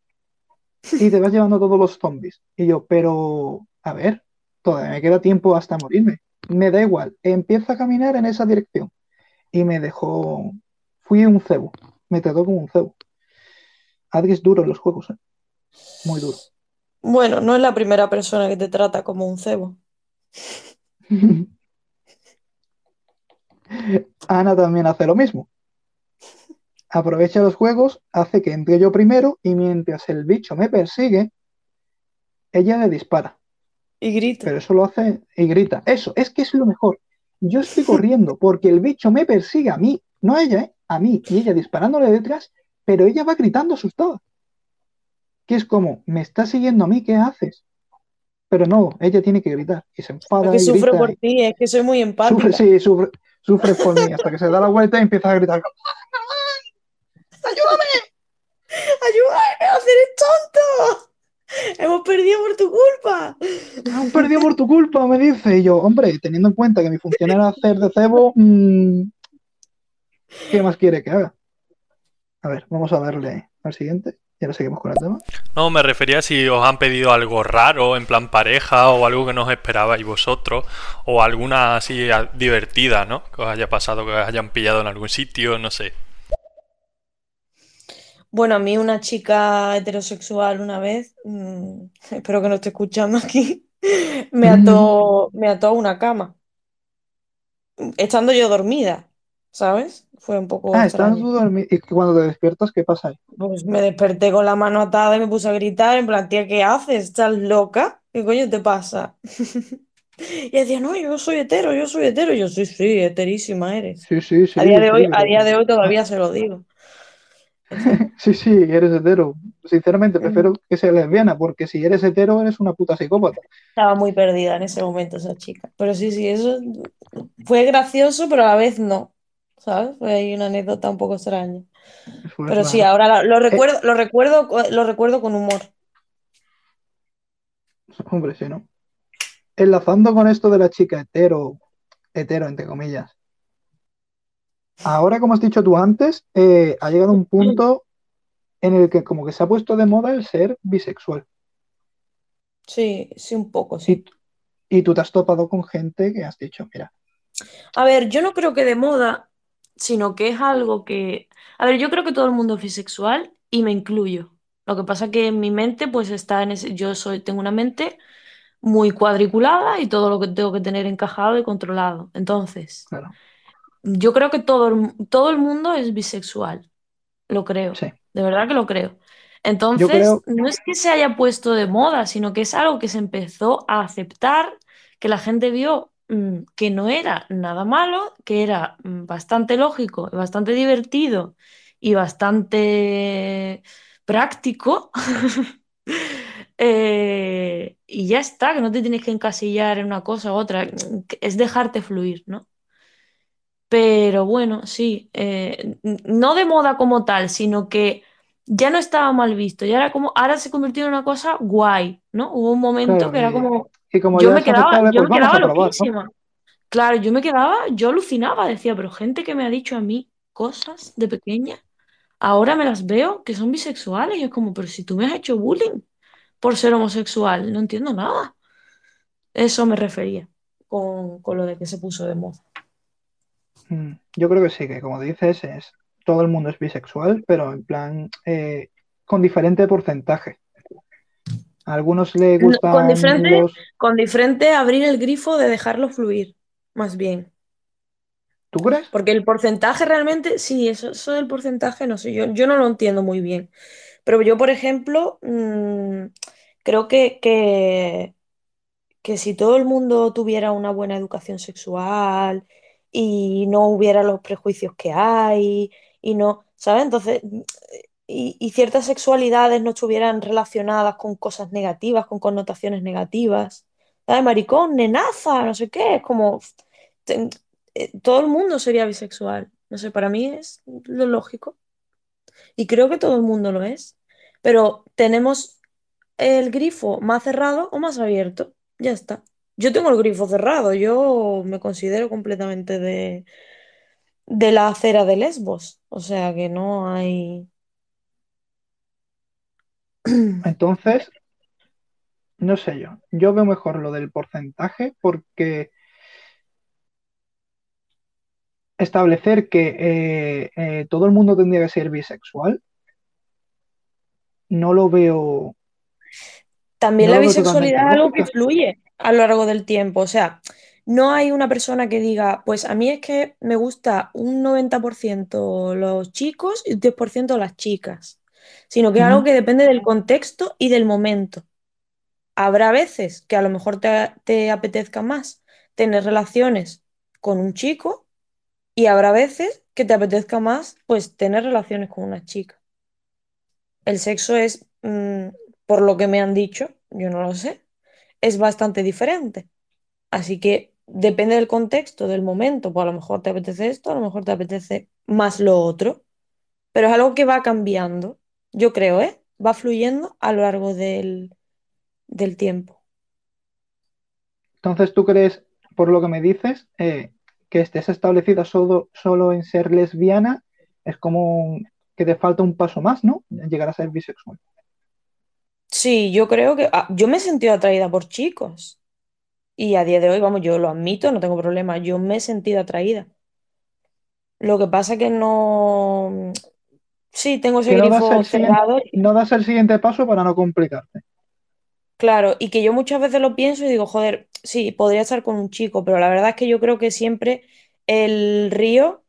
y te vas llevando todos los zombies. Y yo, pero, a ver, todavía me queda tiempo hasta morirme. Me da igual, empieza a caminar en esa dirección. Y me dejó. Fui un cebo. Me trató como un cebo. Adri es duro en los juegos, ¿eh? Muy duro. Bueno, no es la primera persona que te trata como un cebo. Ana también hace lo mismo. Aprovecha los juegos, hace que entre yo primero y mientras el bicho me persigue, ella le dispara. Y grita. Pero eso lo hace y grita. Eso, es que es lo mejor. Yo estoy corriendo porque el bicho me persigue a mí, no a ella, ¿eh? a mí, y ella disparándole detrás, pero ella va gritando asustada. Que es como, me está siguiendo a mí, ¿qué haces? Pero no, ella tiene que gritar y se enfada Es y grita por y- ti, es que soy muy empática. Sufre, sí, sufre, sufre por mí, hasta que se da la vuelta y empieza a gritar. ¡Ayúdame, hacer eres tonto! Hemos perdido por tu culpa. Han perdido por tu culpa, me dice. Y yo, hombre, teniendo en cuenta que mi función era hacer de cebo, mm, ¿qué más quiere que haga? A ver, vamos a darle al siguiente. Y ahora seguimos con el tema. No, me refería si os han pedido algo raro, en plan pareja, o algo que no os esperabais vosotros, o alguna así a- divertida, ¿no? Que os haya pasado, que os hayan pillado en algún sitio, no sé. Bueno, a mí una chica heterosexual una vez, mm, espero que no esté escuchando aquí, me ató, me ató a una cama, estando yo dormida, ¿sabes? Fue un poco Ah, estás extraño. tú dormido. Y cuando te despiertas, ¿qué pasa ahí? Pues me desperté con la mano atada y me puse a gritar, en plan, tía, ¿qué haces? ¿Estás loca? ¿Qué coño te pasa? Y decía, no, yo soy hetero, yo soy hetero. Y yo, sí, sí, heterísima eres. Sí, sí, sí. A día de sí, hoy, a pero- día de hoy todavía se lo digo. Sí, sí, eres hetero. Sinceramente, prefiero que sea lesbiana, porque si eres hetero, eres una puta psicópata. Estaba muy perdida en ese momento esa chica. Pero sí, sí, eso fue gracioso, pero a la vez no. ¿Sabes? Fue ahí una anécdota un poco extraña. Fue Pero sí, ahora lo, lo recuerdo, lo recuerdo, lo recuerdo con humor. Hombre, sí, ¿no? Enlazando con esto de la chica hetero, hetero, entre comillas. Ahora, como has dicho tú antes, eh, ha llegado un punto en el que como que se ha puesto de moda el ser bisexual. Sí, sí, un poco, sí. Y, y tú te has topado con gente que has dicho, mira, A ver, yo no creo que de moda, sino que es algo que... A ver, yo creo que todo el mundo es bisexual y me incluyo. Lo que pasa que en mi mente pues está en ese... Yo soy, tengo una mente muy cuadriculada y todo lo que tengo que tener encajado y controlado. Entonces, claro, yo creo que todo el, todo el mundo es bisexual. Lo creo. sí. De verdad que lo creo. Entonces, creo- no es que se haya puesto de moda, sino que es algo que se empezó a aceptar, que la gente vio mm, que no era nada malo, que era mm, bastante lógico, bastante divertido y bastante práctico. Eh, y ya está, que no te tienes que encasillar en una cosa u otra, es dejarte fluir, ¿no? Pero bueno, sí, eh, no de moda como tal, sino que ya no estaba mal visto, ya era como, ahora se convirtió en una cosa guay, ¿no? Hubo un momento Claro, que era como, y como yo me quedaba, yo pues me quedaba loquísima. Claro, yo me quedaba, yo alucinaba, decía, pero gente que me ha dicho a mí cosas de pequeña, ahora me las veo que son bisexuales y es como, pero si tú me has hecho bullying por ser homosexual, no entiendo nada. Eso me refería con, con lo de que se puso de moda. Mm, Yo creo que sí, que como dices, es todo el mundo es bisexual, pero en plan eh, con diferente porcentaje. A algunos les No, Con gustan diferente, los... con diferente abrir el grifo de dejarlo fluir, más bien. ¿Tú crees? Porque el porcentaje realmente, sí, eso, eso del porcentaje, no sé, yo, yo no lo entiendo muy bien. Pero yo, por ejemplo, mm, creo que, que, que si todo el mundo tuviera una buena educación sexual y no hubiera los prejuicios que hay y no, ¿sabes? Entonces, y, y ciertas sexualidades no estuvieran relacionadas con cosas negativas, con connotaciones negativas, ¿sabes? Maricón, nenaza, no sé qué, es como, eh, todo el mundo sería bisexual. No sé, para mí es lo lógico y creo que todo el mundo lo es, pero tenemos el grifo más cerrado o más abierto. Ya está. Yo tengo el grifo cerrado, yo me considero completamente de, de la acera de Lesbos, o sea que no hay... Entonces, no sé yo. Yo veo mejor lo del porcentaje porque establecer que eh, eh, todo el mundo tendría que ser bisexual, no lo veo, También no la bisexualidad es algo que fluye a lo largo del tiempo, o sea, no hay una persona que diga, pues a mí es que me gusta un 90% los chicos y un 10% las chicas, sino que es algo que depende del contexto y del momento. Habrá veces que a lo mejor te, te apetezca más tener relaciones con un chico y habrá veces que te apetezca más pues tener relaciones con una chica. El sexo es, mm, por lo que me han dicho, yo no lo sé, es bastante diferente. Así que depende del contexto, del momento, pues a lo mejor te apetece esto, a lo mejor te apetece más lo otro, pero es algo que va cambiando, yo creo, ¿eh? Va fluyendo a lo largo del, del tiempo. Entonces, ¿tú crees, por lo que me dices, eh, que estés establecida solo, solo en ser lesbiana es como que te falta un paso más, ¿no? Llegar a ser bisexual. Sí, yo creo que ah, yo me he sentido atraída por chicos y a día de hoy, vamos, yo lo admito, no tengo problema, yo me he sentido atraída. Lo que pasa que no, sí, tengo ese Que no das grifo el siguiente, cerrado, no das el siguiente paso para no complicarte. claro, y que yo muchas veces lo pienso y digo, joder, sí, podría estar con un chico, pero la verdad es que yo creo que siempre el río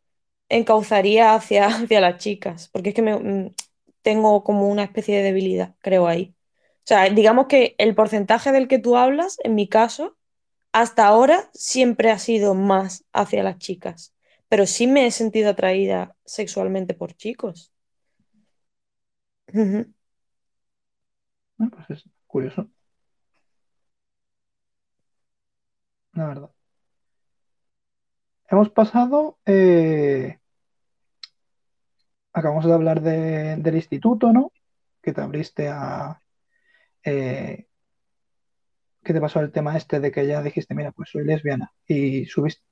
encauzaría hacia, hacia las chicas, porque es que me, mm, tengo como una especie de debilidad, creo ahí. O sea, digamos que el porcentaje del que tú hablas, en mi caso, hasta ahora siempre ha sido más hacia las chicas, pero sí me he sentido atraída sexualmente por chicos. Ah, Pues es curioso, la verdad. Hemos pasado, eh, acabamos de hablar de- del instituto, ¿no? Que te abriste a, eh, ¿qué te pasó el tema este de que ya dijiste, mira, pues soy lesbiana y subiste,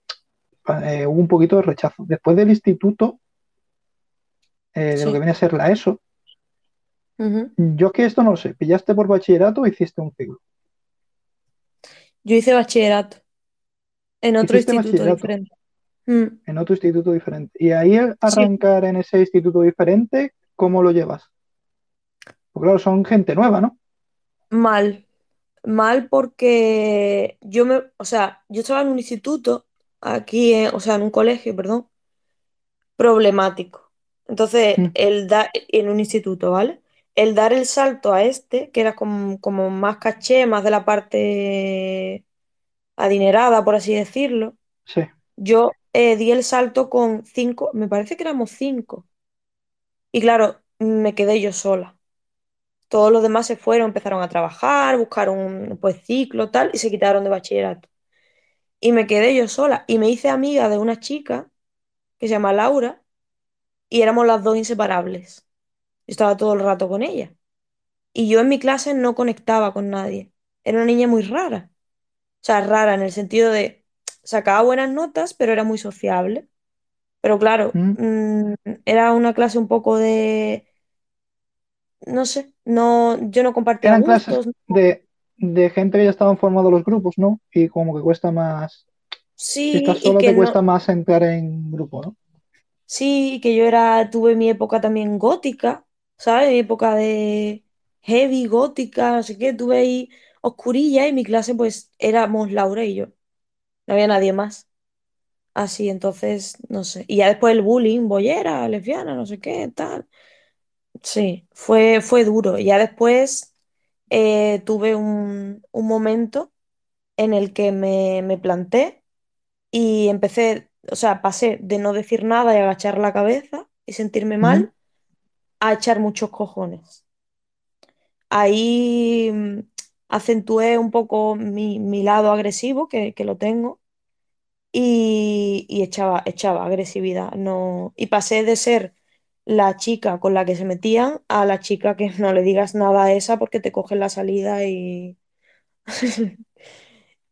eh, hubo un poquito de rechazo. Después del instituto, eh, de lo que viene a ser la ESO, yo que esto no lo sé, ¿pillaste por bachillerato o hiciste un ciclo? Yo hice bachillerato en otro instituto diferente. Mm. en otro instituto diferente. Y ahí Sí, arrancar en ese instituto diferente, ¿cómo lo llevas? Porque claro, son gente nueva, ¿no? Mal. Mal porque yo me, o sea, yo estaba en un instituto, aquí, en- o sea, en un colegio, perdón, problemático. Entonces, Mm, el dar, en un instituto, ¿vale? El dar el salto a este, que era como, como más caché, más de la parte adinerada, por así decirlo, sí. yo eh, di el salto con cinco, me parece que éramos cinco. Y claro, me quedé yo sola. Todos los demás se fueron, empezaron a trabajar, buscaron pues ciclo, tal, y se quitaron de bachillerato. Y me quedé yo sola. Y me hice amiga de una chica que se llama Laura, y éramos las dos inseparables. Yo estaba todo el rato con ella. Y yo en mi clase no conectaba con nadie. Era una niña muy rara. O sea, rara en el sentido de sacaba buenas notas, pero era muy sociable. Pero claro, Mm. mm, era una clase un poco de, no sé, no, yo no compartía Eran clases gustos. de, de gente que ya estaban formados los grupos, ¿no? Y como que cuesta más, si Sí, estás sola que te no, cuesta más entrar en grupo, ¿no? sí, que yo era, tuve mi época también gótica, ¿sabes? Mi época de heavy, gótica, no sé qué, tuve ahí oscurilla y mi clase pues éramos Laura y yo, no había nadie más. Así, entonces, no sé. Y ya después el bullying, bollera, lesbiana, no sé qué, tal. Sí, fue, fue duro. Ya después eh, tuve un, un momento en el que me, me planté y empecé, o sea, pasé de no decir nada y agachar la cabeza y sentirme Ujú. mal a echar muchos cojones. Ahí mm, acentué un poco mi, mi lado agresivo, que, que lo tengo, y, y echaba, echaba agresividad. No, y pasé de ser la chica con la que se metían a la chica que no le digas nada a esa porque te cogen la salida y,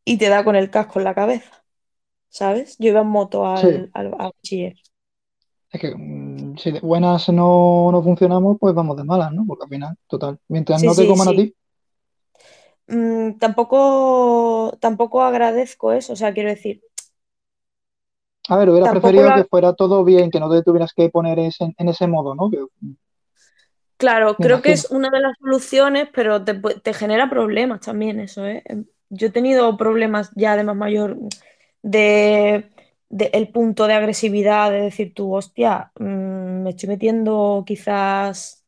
y te da con el casco en la cabeza, ¿sabes? Yo iba en moto Sí, al, al, al bachiller. es que mm, si de buenas no, no funcionamos, pues vamos de malas, ¿no? Porque al final, total, mientras Sí, no te sí, coman a ti, Mm, tampoco, tampoco agradezco eso, o sea, quiero decir, a ver, tampoco preferido que fuera todo bien, que no te tuvieras que poner ese- en ese modo, ¿no? Que, Claro, me creo que es una de las soluciones, pero te, te genera problemas también eso, ¿eh? Em, Yo he tenido problemas ya de más mayor de, de el punto de agresividad, de decir tú, hostia, mm, me estoy metiendo quizás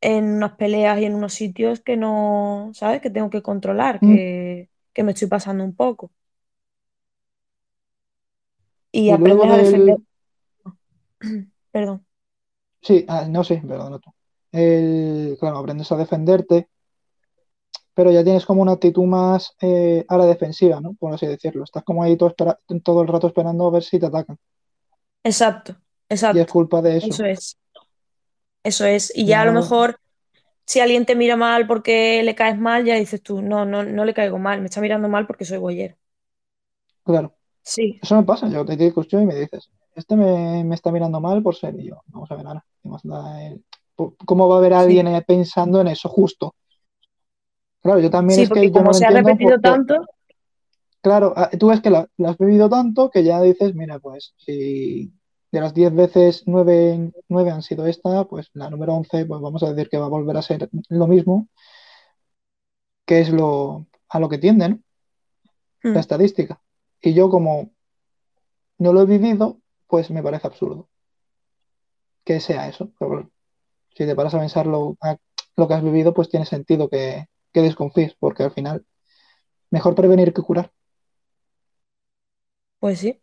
en unas peleas y en unos sitios que no, ¿sabes? Que tengo que controlar, Mm. que, que me estoy pasando un poco. Y aprendes a defender. del... Perdón. Sí, ah, no sé, perdón, tú. El, claro, aprendes a defenderte, pero ya tienes como una actitud más eh, a la defensiva, ¿no? Por así decirlo. Estás como ahí todo, espera- todo el rato esperando a ver si te atacan. Exacto, Y es exacto. culpa de eso. Eso es. Eso es. Y ya a lo No, mejor. si alguien te mira mal porque le caes mal, ya dices tú, no, no, no le caigo mal, me está mirando mal porque soy boyero. claro, Sí, eso me pasa. Yo te digo y me dices, este me, me está mirando mal por ser y yo. Vamos a ver ahora. ¿qué más da el- ¿Cómo va a haber alguien pensando en eso justo? Claro, yo también Sí, es porque que yo no como lo se ha repetido porque, tanto, claro, ah, tú ves que la, la has vivido tanto que ya dices, mira, pues si de las 10 veces 9 nueve han sido esta, pues la número 11 pues vamos a decir que va a volver a ser lo mismo, que es lo a lo que tiende, ¿no? La mm, estadística. Y yo como no lo he vivido, pues me parece absurdo que sea eso. Pero bueno, si te paras a pensar lo, a lo que has vivido, pues tiene sentido que, que desconfíes, porque al final mejor prevenir que curar. pues sí.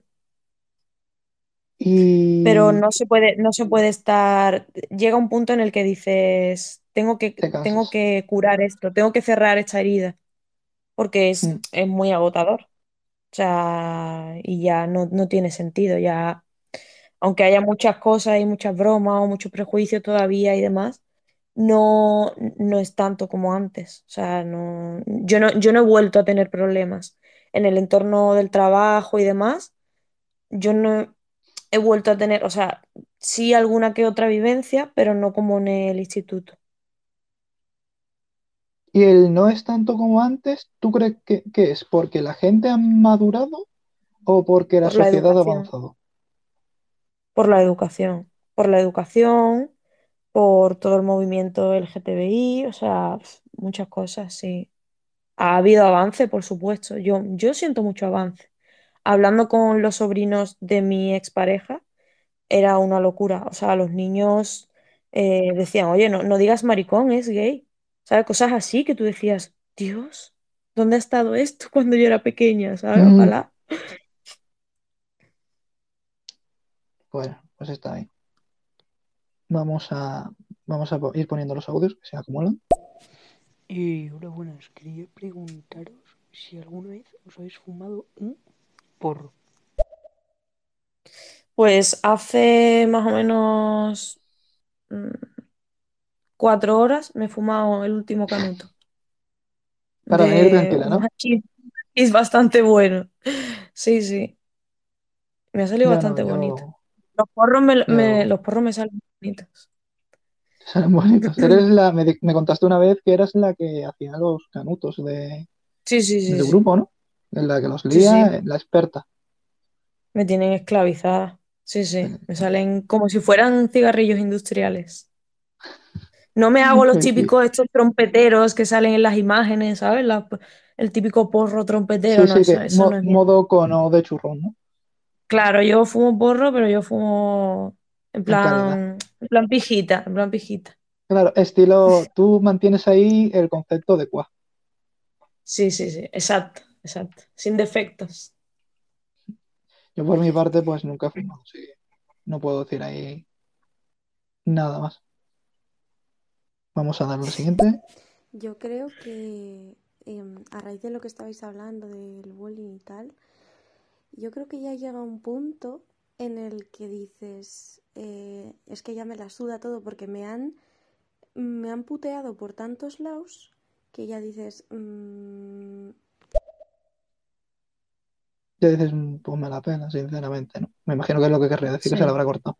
Pero no se puede, no se puede estar. Llega un punto en el que dices, tengo que, te tengo que curar esto, tengo que cerrar esta herida, porque es, Mm. es muy agotador. O sea, y ya no, no tiene sentido. Ya, aunque haya muchas cosas y muchas bromas o muchos prejuicios todavía y demás, no, no es tanto como antes. O sea, no, yo no, yo no he vuelto a tener problemas en el entorno del trabajo y demás. Yo no he vuelto a tener, o sea, sí alguna que otra vivencia, pero no como en el instituto. Y el no es tanto como antes, ¿tú crees que, que es porque la gente ha madurado o porque la Por la sociedad ha avanzado? por la educación, por la educación, por todo el movimiento LGTBI, o sea, muchas cosas, sí. Ha habido avance, por supuesto. Yo, yo siento mucho avance. Hablando con los sobrinos de mi expareja, era una locura. O sea, los niños eh, decían, oye, no, no digas maricón, es gay. ¿Sabes? Cosas así que tú decías, Dios, ¿dónde ha estado esto cuando yo era pequeña? ¿Sabes? Mm, Ojalá. Bueno, pues está bien. Vamos a, vamos a ir poniendo los audios que se acumulan. Y hola, buenas. Quería preguntaros si alguna vez os habéis fumado un porro. Pues hace más o menos mm, cuatro horas me he fumado el último canuto. Para venir De tranquila, ¿no? es bastante bueno. Sí, sí. Me ha salido Yo no, bastante bonito. Los porros me, me- los porros me salen bonitos. salen bonitos. Eres la, me, me contaste una vez que eras la que hacía los canutos de, Sí, sí, de sí, tu sí. grupo, ¿no? En la que los lía, sí. eh, la experta. Me tienen esclavizada. Sí, sí. Me salen como si fueran cigarrillos industriales. No me hago los típicos estos trompeteros que salen en las imágenes, ¿sabes? La- el típico porro trompetero, Sí, no, sí, eso, que eso mo- no es modo cono de churrón, ¿no? Claro, yo fumo porro, pero yo fumo en plan, en plan pijita, en plan pijita. Claro, estilo, tú mantienes ahí el concepto de cuá. Sí, sí, sí, exacto, exacto. Sin defectos. Yo por mi parte, pues nunca he fumado, que no puedo decir ahí nada más. Vamos a dar lo siguiente. Yo creo que em, a raíz de lo que estabais hablando del bullying y tal, yo creo que ya llega un punto en el que dices, eh, es que ya me la suda todo porque me han, me han puteado por tantos lados que ya dices, mm, Ya dices, "Mm, pues me la pena, sinceramente, ¿no? Me imagino que es lo que querría decir, que se la habrá cortado.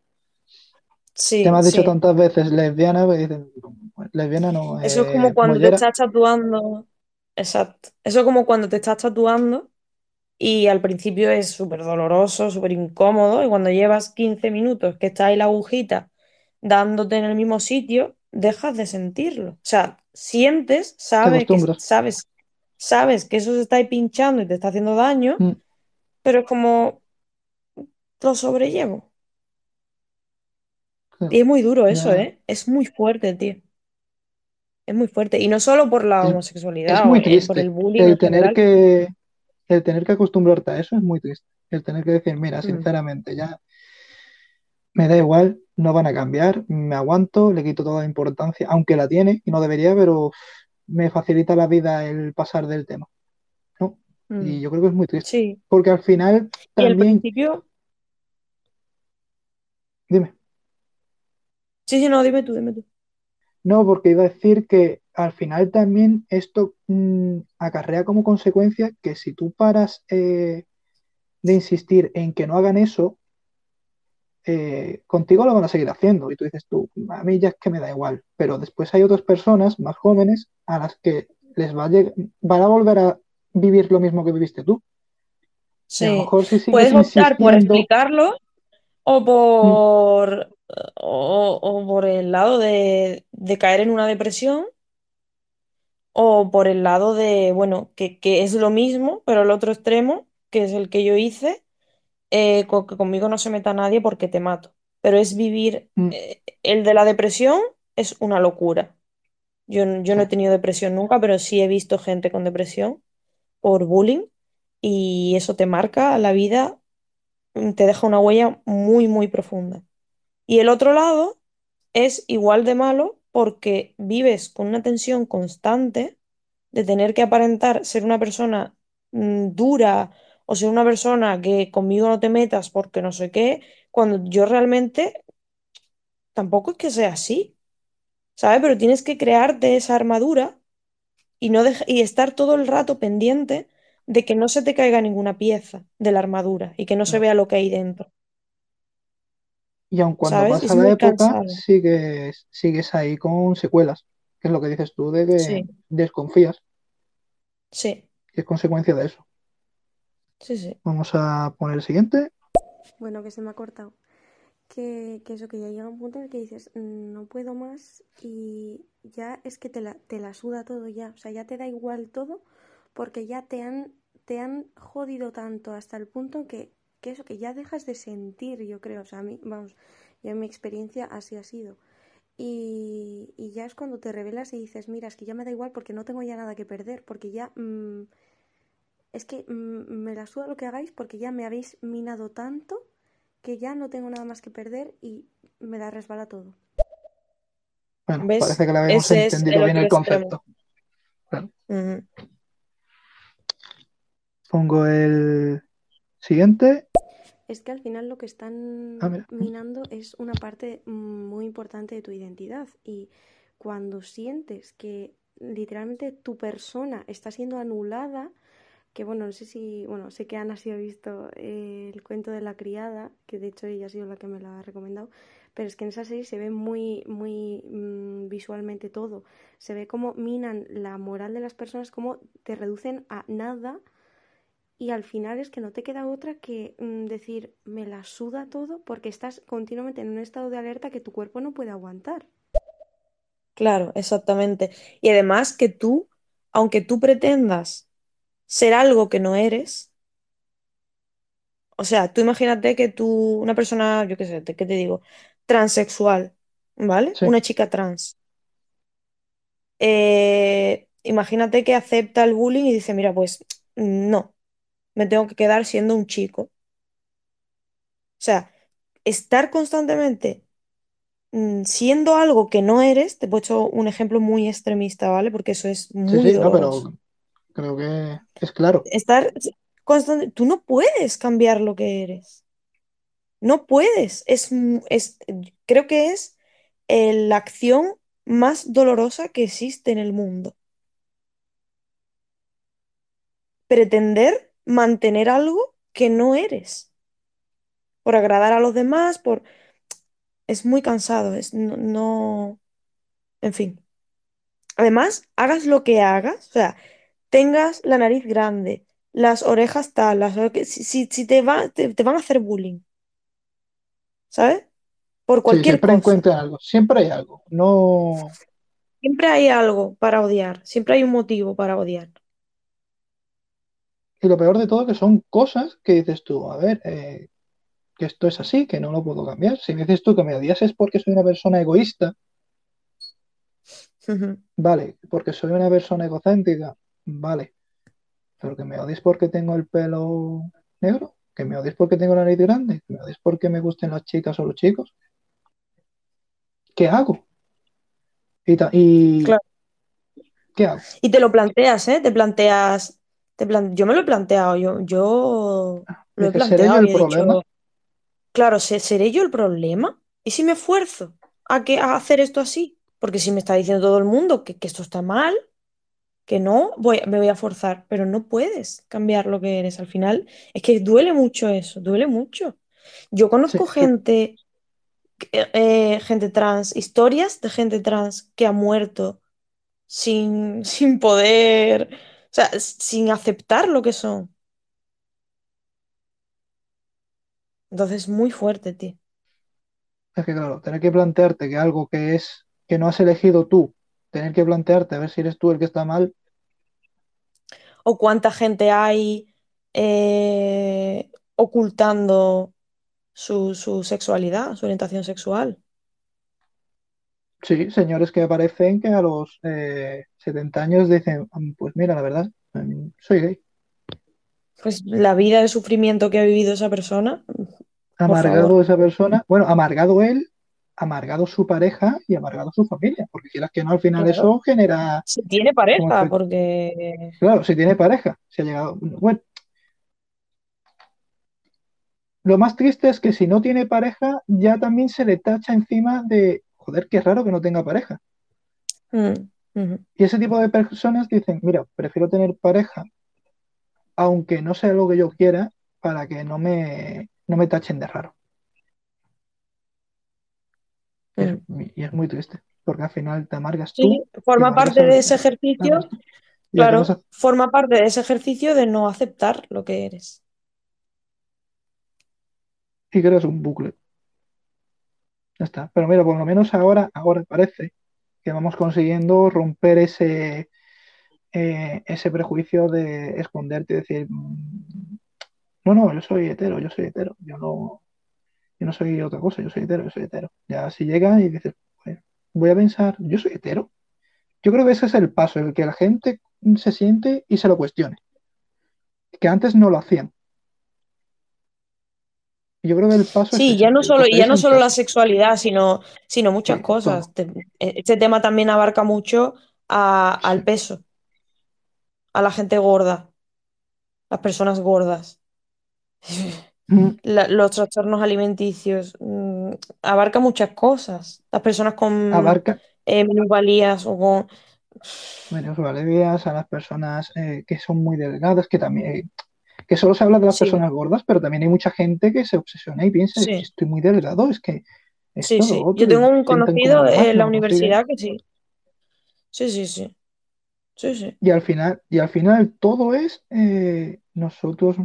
Sí, Te me has dicho sí. tantas veces lesbiana, pues dicen, "Pues, lesbiana no, Eso es como cuando te estás tatuando. Exacto. Eso es como cuando te estás tatuando y al principio es súper doloroso, súper incómodo y cuando llevas 15 minutos que está ahí la agujita dándote en el mismo sitio, dejas de sentirlo. O sea, sientes, Te sabes que, sabes, sabes que eso se está ahí pinchando y te está haciendo daño, Mm, pero es como lo sobrellevo. Y es muy duro eso. ¿eh? Es muy fuerte, tío. Es muy fuerte. Y no solo por la Es, es homosexualidad o muy eh, por el triste. bullying El tener que, el tener que acostumbrarte a eso es muy triste. El tener que decir, mira, Mm, sinceramente, ya me da igual, no van a cambiar, me aguanto, le quito toda la importancia, aunque la tiene y no debería, pero me facilita la vida el pasar del tema, ¿no? mm. Y yo creo que es muy triste. Sí. Porque al final Y al también, principio. dime, Sí, sí, no, dime tú, dime tú. no, porque iba a decir que al final también esto mm, acarrea como consecuencia que si tú paras eh, de insistir en que no hagan eso, eh, contigo lo van a seguir haciendo. Y tú dices tú, a mí ya es que me da igual. Pero después hay otras personas más jóvenes a las que les va a lleg- van a volver a vivir lo mismo que viviste tú. Y a lo Sí. mejor si Puedes optar por explicarlo o mm, por, o, o por el lado de, de caer en una depresión o por el lado de, bueno, que, que es lo mismo, pero el otro extremo, que es el que yo hice, eh, que conmigo no se meta nadie porque te mato. Pero es vivir, mm, eh, el de la depresión es una locura. Yo, yo no he tenido depresión nunca, pero sí he visto gente con depresión por bullying y eso te marca la vida, mm, te deja una huella muy, muy profunda. Y el otro lado es igual de malo porque vives con una tensión constante de tener que aparentar ser una persona mm, dura o ser una persona que conmigo no te metas porque no sé qué, cuando yo realmente tampoco es que sea así, ¿sabes? Pero tienes que crearte esa armadura y, no y estar todo el rato pendiente de que no se te caiga ninguna pieza de la armadura y que no se vea lo que hay dentro, Y aun cuando ¿sabes? pasa Es la época, cansado. sigues, sigues ahí con secuelas, que es lo que dices tú de que Sí, desconfías, sí, que es consecuencia de eso. sí, sí. Vamos a poner el siguiente. bueno, que se me ha cortado. Que, que eso, que ya llega un punto en el que dices, "Mm, no puedo más y ya es que te la, te la suda todo ya, o sea, ya te da igual todo porque ya te han, te han jodido tanto hasta el punto que, que eso, que ya dejas de sentir, yo creo, o sea, a mí, vamos, yo en mi experiencia así ha sido. Y, y ya es cuando te revelas y dices, mira, es que ya me da igual porque no tengo ya nada que perder, porque ya mm, es que mm, me la suda lo que hagáis porque ya me habéis minado tanto que ya no tengo nada más que perder y me la resbala todo. Bueno, ¿Ves? parece que le habíamos Ese entendido el bien el concepto. Ujú. Pongo el siguiente. Es que al final lo que están Ah, minando es una parte muy importante de tu identidad y cuando sientes que literalmente tu persona está siendo anulada, que bueno, no sé si, bueno, sé que Ana sí ha visto eh, el cuento de la criada, que de hecho ella ha sido la que me la ha recomendado, pero es que en esa serie se ve muy, muy mm, visualmente todo, se ve cómo minan la moral de las personas, cómo te reducen a nada y al final es que no te queda otra que mm, decir, me la suda todo porque estás continuamente en un estado de alerta que tu cuerpo no puede aguantar. Claro, exactamente. Y además que tú, aunque tú pretendas ser algo que no eres, o sea, tú imagínate que tú, una persona, yo qué sé, te- ¿qué te digo? Transexual, ¿vale? Sí. Una chica trans. Eh, imagínate que acepta el bullying y dice, mira, pues no, me tengo que quedar siendo un chico. O sea, estar constantemente mm, siendo algo que no eres, te he puesto un ejemplo muy extremista, ¿vale? Porque eso es Sí, muy sí, no, doloroso. pero creo que es claro. Estar constante, tú no puedes cambiar lo que eres. No puedes. Es, mu- es, creo que es eh, la acción más dolorosa que existe en el mundo. Pretender mantener algo que no eres. Por agradar a los demás, por... Es muy cansado. Es, no, no- En fin. Además, hagas lo que hagas, o sea, tengas la nariz grande, las orejas tal, las ore- si, si, si te va, te, te van a hacer bullying, ¿sabes? Por Sí, cualquier siempre cosa. encuentran algo, siempre hay algo. No, Siempre hay algo para odiar, siempre hay un motivo para odiar. Y lo peor de todo que son cosas que dices tú, a ver, eh, que esto es así, que no lo puedo cambiar. Si me dices tú que me odias es porque soy una persona egoísta, vale, porque soy una persona egocéntrica, vale, pero que me odies porque tengo el pelo negro, que me odies porque tengo la nariz grande, que me odies porque me gusten las chicas o los chicos, ¿qué hago? Y, ta- y Claro. ¿qué hago? Y te lo planteas, ¿eh? Te planteas, te plan- yo me lo he planteado, yo, yo lo he Dices, ¿seré yo planteado el problema? dicho, claro, ¿se- ¿seré yo el problema? ¿Y si me esfuerzo a, que, a hacer esto así? Porque si me está diciendo todo el mundo que, que esto está mal, que no, voy, me voy a forzar, pero no puedes cambiar lo que eres. Al final, es que duele mucho eso, duele mucho. Yo conozco sí, gente, eh, eh, gente trans, historias de gente trans que ha muerto sin, sin poder, sea, s- sin aceptar lo que son. Entonces, muy fuerte, tío. es que claro, tener que plantearte que algo que es, que no has elegido tú, tener que plantearte a ver si eres tú el que está mal, O cuánta gente hay eh, ocultando su, su sexualidad, su orientación sexual. Sí, señores que aparecen que a los eh, 70 años dicen, "Mm, pues mira, la verdad, mm, soy gay. Pues la vida de sufrimiento que ha vivido esa persona, Amargado esa persona, bueno, amargado él, amargado su pareja y amargado su familia, porque quieras que no, al final Claro. eso genera Si tiene pareja, porque Claro, si tiene pareja, si ha llegado. Bueno, lo más triste es que si no tiene pareja, ya también se le tacha encima de, joder, qué raro que no tenga pareja. Mm. Y ese tipo de personas dicen, mira, prefiero tener pareja, aunque no sea lo que yo quiera, para que no me, no me tachen de raro. Y es, Mm. y es muy triste, porque al final te amargas Sí, tú, forma amargas parte de ese ejercicio, claro, a- forma parte de ese ejercicio de no aceptar lo que eres. y creas un bucle. Ya está. Pero mira, por lo menos ahora, ahora parece que vamos consiguiendo romper ese, eh, ese prejuicio de esconderte y decir, "Mm, no, no, yo soy hetero, yo soy hetero, yo no, yo no soy otra cosa, yo soy hetero, yo soy hetero. Ya si llega y dices, "Pues, voy a pensar, yo soy hetero. Yo creo que ese es el paso, el que la gente se siente y se lo cuestione. Que antes no lo hacían. Yo creo que el paso Sí, ya no solo, ya no solo la sexualidad, sino, sino muchas Sí, cosas. todo. Te- Este tema también abarca mucho a- al peso. a la gente gorda, las personas gordas. Mm, La- los trastornos alimenticios, mm, abarca muchas cosas. Las personas con Abarca eh, minusvalías o con... a las personas eh, que son muy delgadas, que también, eh, que solo se habla de las Sí, personas gordas, pero también hay mucha gente que se obsesiona y piensa, sí, estoy muy delgado, es que sí, sí. Yo tengo un conocido en la consiguen. universidad que sí. Sí, sí, sí. Sí, sí. Y al final, y al final todo es eh, nosotros,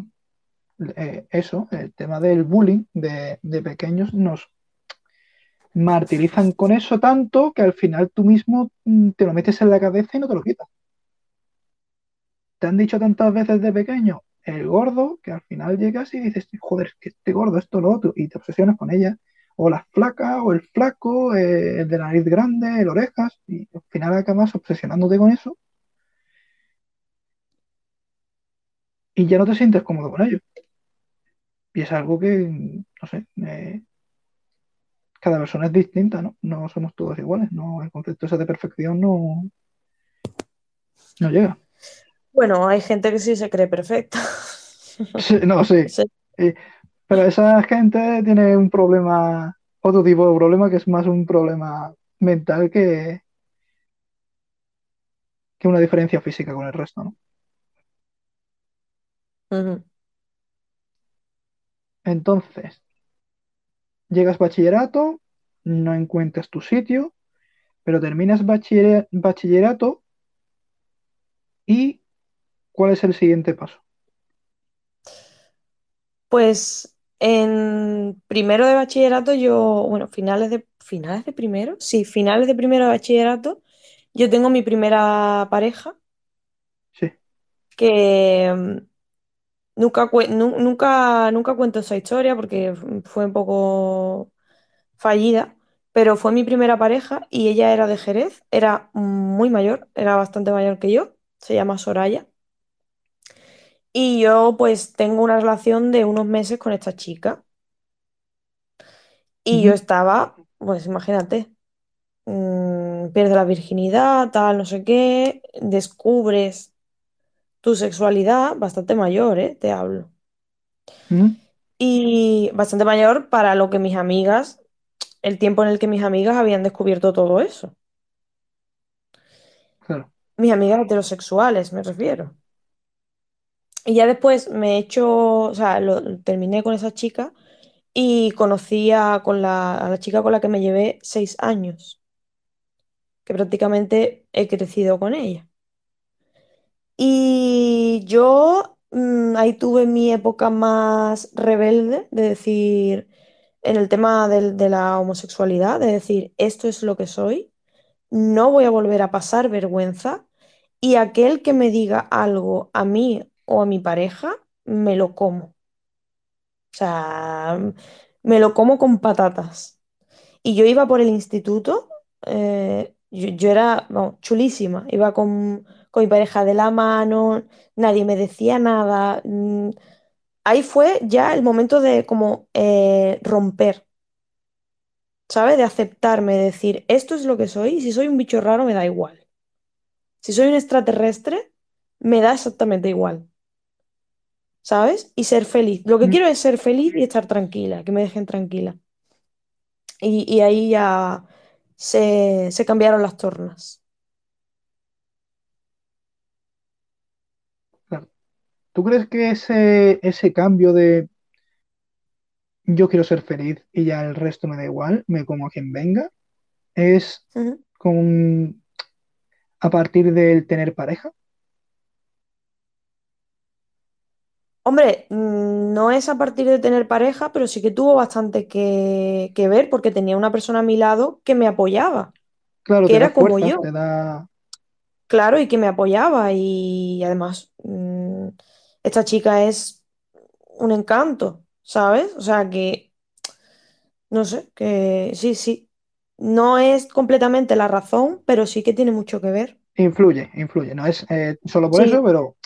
eh, eso, el tema del bullying de, de pequeños nos martirizan con eso tanto que al final tú mismo mm, te lo metes en la cabeza y no te lo quitas. Te han dicho tantas veces de pequeño el gordo que al final llegas y dices, joder, que este gordo, esto, lo otro, y te obsesionas con ella. O la flaca, o el flaco, eh, el de nariz grande, el orejas, y al final acabas obsesionándote con eso y ya no te sientes cómodo con ello. Y es algo que, no sé, cada persona es distinta, ¿no? No somos todos iguales, ¿no? El concepto ese de perfección no, no llega. Bueno, hay gente que sí se cree perfecta. Sí, no, sí. Pero esa gente tiene un problema, otro tipo de problema que es más un problema mental que, que una diferencia física con el resto, ¿no? Entonces, llegas bachillerato, no encuentras tu sitio, pero terminas bachiller- bachillerato y ¿cuál es el siguiente paso? Pues en primero de bachillerato yo, bueno, finales de, finales de primero, sí, finales de primero de bachillerato, yo tengo mi primera pareja Sí. que mm, nunca, nu- nunca, nunca cuento esa historia porque fue un poco fallida, pero fue mi primera pareja y ella era de Jerez, era muy mayor, era bastante mayor que yo, se llama Soraya. Y yo pues tengo una relación de unos meses con esta chica. Y yo Ujú. estaba, pues imagínate, mm, pierdes la virginidad, tal, no sé qué, descubres tu sexualidad bastante mayor, ¿eh? Te hablo. Y bastante mayor para lo que mis amigas, el tiempo en el que mis amigas habían descubierto todo eso. Claro. Mis amigas heterosexuales, me refiero. Y ya después me he hecho, o sea, lo, terminé con esa chica y conocí a, con la, a la chica con la que me llevé seis años, que prácticamente he crecido con ella. Y yo mm, ahí tuve mi época más rebelde, de decir, en el tema de la homosexualidad, de decir, esto es lo que soy, no voy a volver a pasar vergüenza y aquel que me diga algo a mí o a mi pareja, me lo como. O sea, me lo como con patatas. Y yo iba por el instituto, eh, yo, yo era, chulísima, iba con, con mi pareja de la mano, nadie me decía nada. mm, Ahí fue ya el momento de como eh, romper, ¿sabes? De aceptarme, de decir, esto es lo que soy, y si soy un bicho raro me da igual. Si soy un extraterrestre, me da exactamente igual, ¿sabes? Y ser feliz. Lo que Mm, quiero es ser feliz y estar tranquila, que me dejen tranquila. Y, y ahí ya se, se cambiaron las tornas. claro. ¿Tú crees que ese, ese cambio de yo quiero ser feliz y ya el resto me da igual, me como a quien venga, es Ujú. con, a partir del tener pareja? Hombre, mm, no es a partir de tener pareja, pero sí que tuvo bastante que, que ver porque tenía una persona a mi lado que me apoyaba, Claro, que era como yo, da... claro, y que me apoyaba. Y además, mm, esta chica es un encanto, ¿sabes? O sea que, no sé, que sí, sí. No es completamente la razón, pero sí que tiene mucho que ver. Influye, influye. No es eh, solo por Sí, eso, pero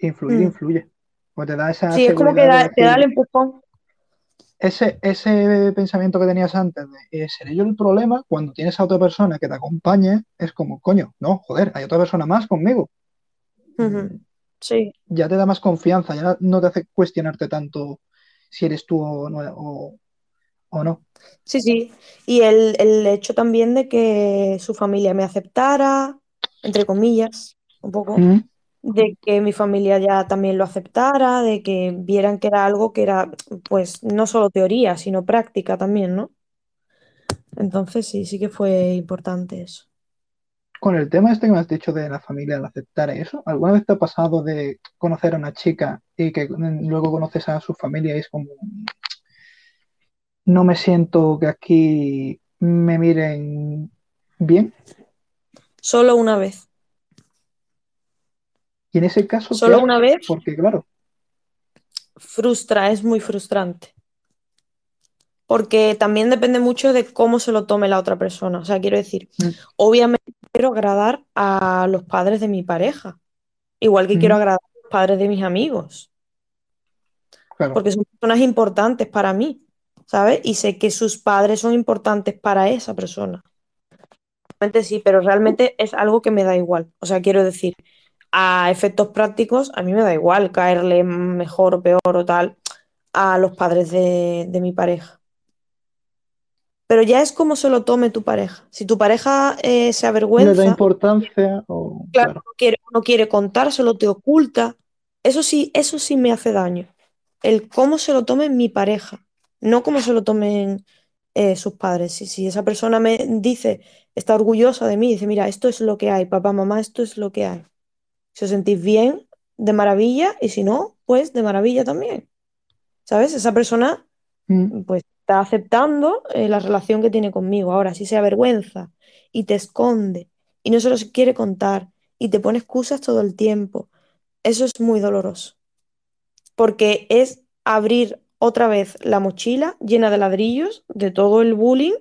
influir, mm. influye. Pues te da esa Sí, es como que de te da el empujón. ese, ese pensamiento que tenías antes de eh, seré yo el problema, cuando tienes a otra persona que te acompañe, es como, coño, no, joder, hay otra persona más conmigo. Sí, ya te da más confianza, ya no te hace cuestionarte tanto si eres tú o no. O, o no. sí, sí. Y el, el hecho también de que su familia me aceptara, entre comillas, un poco, Mm, de que mi familia ya también lo aceptara, de que vieran que era algo que era, pues, no solo teoría, sino práctica también, ¿no? Entonces sí, sí que fue importante eso. Con el tema este que me has dicho de la familia, al aceptar eso, ¿alguna vez te ha pasado de conocer a una chica y que luego conoces a su familia y es como, no me siento que aquí me miren bien? Solo una vez. Y en ese caso, ¿qué Solo una vez Porque claro, frustra, es muy frustrante. Porque también depende mucho de cómo se lo tome la otra persona. O sea, quiero decir, mm, obviamente quiero agradar a los padres de mi pareja, igual que quiero ujú, agradar a los padres de mis amigos, claro, porque son personas importantes para mí, ¿sabes? Y sé que sus padres son importantes para esa persona. Sí, pero realmente es algo que me da igual. O sea, quiero decir, a efectos prácticos, a mí me da igual caerle mejor o peor o tal a los padres de, de mi pareja. Pero ya es como se lo tome tu pareja. Si tu pareja eh, se le da avergüenza, importancia o claro, claro, no quiere, no quiere contárselo, te oculta, eso sí, eso sí me hace daño. El cómo se lo tome mi pareja, no cómo se lo tomen eh, sus padres. Si, si esa persona me dice, está orgullosa de mí, dice, mira, esto es lo que hay, papá, mamá, esto es lo que hay. Si os sentís bien, de maravilla, y si no, pues de maravilla también. ¿Sabes? Esa persona Mm, pues está aceptando eh, la relación que tiene conmigo. Ahora, si se avergüenza y te esconde y no se los quiere contar y te pone excusas todo el tiempo, eso es muy doloroso, porque es abrir otra vez la mochila llena de ladrillos de todo el bullying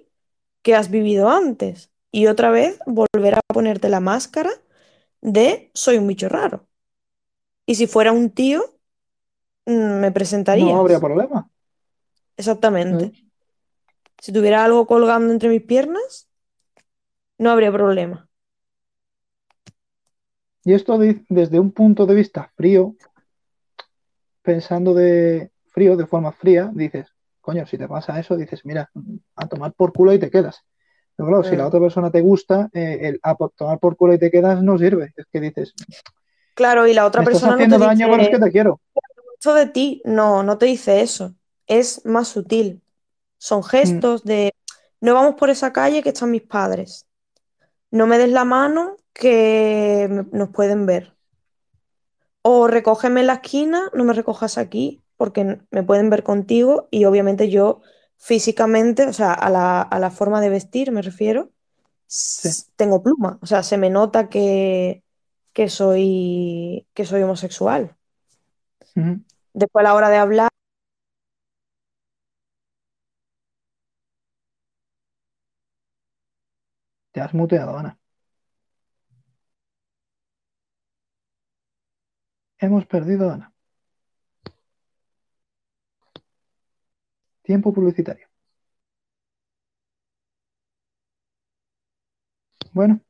que has vivido antes y otra vez volver a ponerte la máscara de soy un bicho raro. Y si fuera un tío, mm, me no habría problema. Exactamente. Mm. Si tuviera algo colgando entre mis piernas, no habría problema. Y esto de- desde un punto de vista frío, pensando de frío, de forma fría, dices, coño, si te pasa eso, dices, mira, a tomar por culo y te quedas. Pero claro, si la Mm. otra persona te gusta, eh, el a tomar por culo y te quedas no sirve. Es que dices, Claro, y la otra me estás persona no te haciendo daño, pero es dice que te quiero. esto de ti. No, no te dice eso. Es más sutil. Son Mm, gestos de no vamos por esa calle que están mis padres. No me des la mano que nos pueden ver. O recógeme en la esquina, no me recojas aquí, porque me pueden ver contigo y obviamente yo físicamente, o sea, a la, a la forma de vestir me refiero, sí. tengo pluma. O sea, se me nota que, que soy, que soy homosexual. Después a la hora de hablar, Te has muteado, Ana. Hemos perdido a Ana. Tiempo publicitario. Bueno,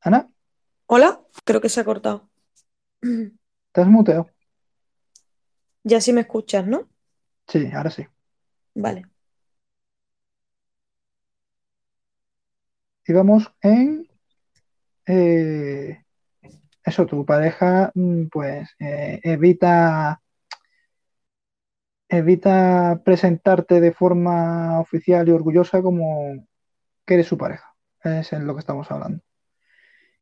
Ana, hola, creo que se ha cortado. te has muteado. Ya sí me escuchas, ¿no? Sí, ahora sí. Vale. Íbamos en eh, eso, tu pareja, mm, pues eh, evita, evita presentarte de forma oficial y orgullosa como que eres su pareja. Es en lo que estamos hablando.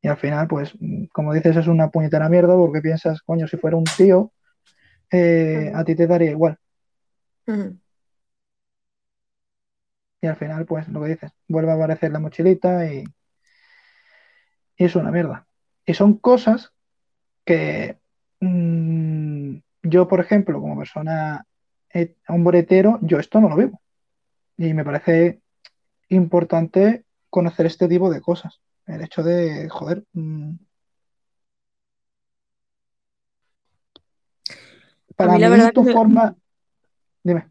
Y al final, pues, como dices, es una puñetera mierda porque piensas, coño, si fuera un tío, eh, a ti te daría igual. Y al final, pues, lo que dices, vuelve a aparecer la mochilita y, y es una mierda. Y son cosas que mm, yo, por ejemplo, como persona hombre hetero, yo esto no lo vivo. Y me parece importante conocer este tipo de cosas. El hecho de, joder, mm, A para mí la mí verdad tu forma, dime,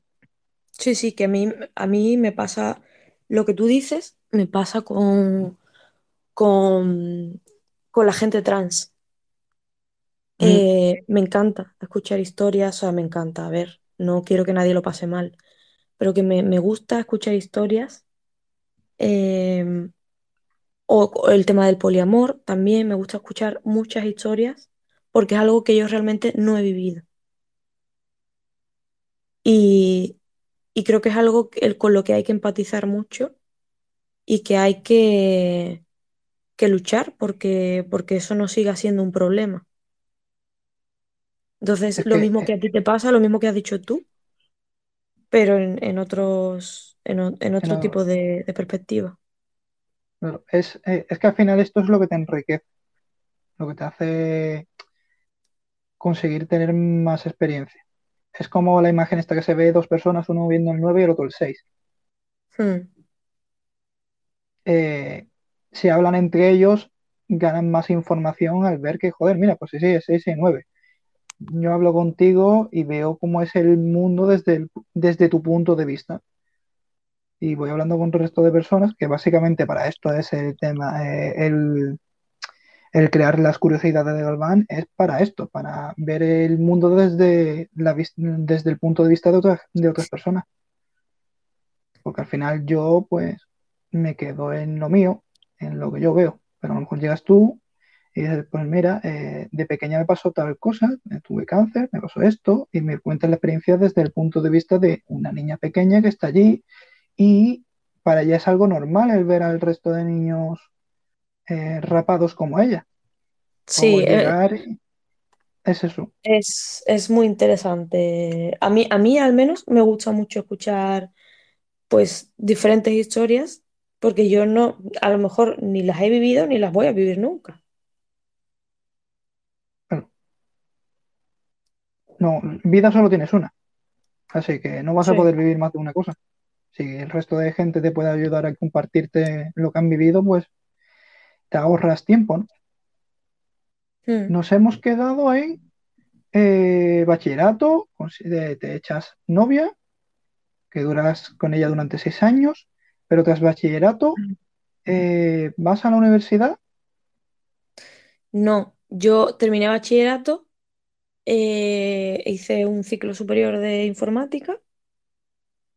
sí, sí, que a mí, a mí me pasa lo que tú dices, me pasa con, con, con la gente trans. Mm, Eh, me encanta escuchar historias, o sea, me encanta, a ver, no quiero que nadie lo pase mal, pero que me, me gusta escuchar historias. eh, o, el tema del poliamor, también me gusta escuchar muchas historias porque es algo que yo realmente no he vivido. Y, y creo que es algo con lo que hay que empatizar mucho y que hay que, que luchar porque, porque eso no siga siendo un problema. Entonces, Es lo que mismo eh, que a ti te pasa, lo mismo que has dicho tú, pero en, en otros, en, en otro tipo de, de perspectiva. claro, es, eh, es que al final esto es lo que te enriquece, lo que te hace conseguir tener más experiencia. Es como la imagen esta que se ve dos personas, uno viendo el 9 y el otro el 6. Hmm, Eh, si hablan entre ellos, ganan más información al ver que, joder, mira, pues sí, sí, es 6 y 9. Yo hablo contigo y veo cómo es el mundo desde, el- desde tu punto de vista. Y voy hablando con el resto de personas, que básicamente para esto es el tema, eh, el, el crear las curiosidades de Galván es para esto, para ver el mundo desde, la, desde el punto de vista de otras, de otras personas. Porque al final yo, pues, me quedo en lo mío, en lo que yo veo. Pero a lo mejor llegas tú y dices, pues mira, eh, de pequeña me pasó tal cosa, tuve cáncer, me pasó esto, y me cuentas la experiencia desde el punto de vista de una niña pequeña que está allí y para ella es algo normal el ver al resto de niños eh, rapados como ella. Sí, eh, llegar, es eso. es, es muy interesante. A mí, a mí al menos me gusta mucho escuchar pues diferentes historias porque yo no, a lo mejor ni las he vivido ni las voy a vivir nunca. Bueno, no, vida solo tienes una, así que no vas a poder vivir más de una cosa. Si el resto de gente te puede ayudar a compartirte lo que han vivido, pues te ahorras tiempo, ¿no? Hmm. Nos hemos quedado en eh, bachillerato, te echas novia, que duras con ella durante seis años, pero tras bachillerato eh, vas a la universidad, No, yo terminé bachillerato, eh, hice un ciclo superior de informática,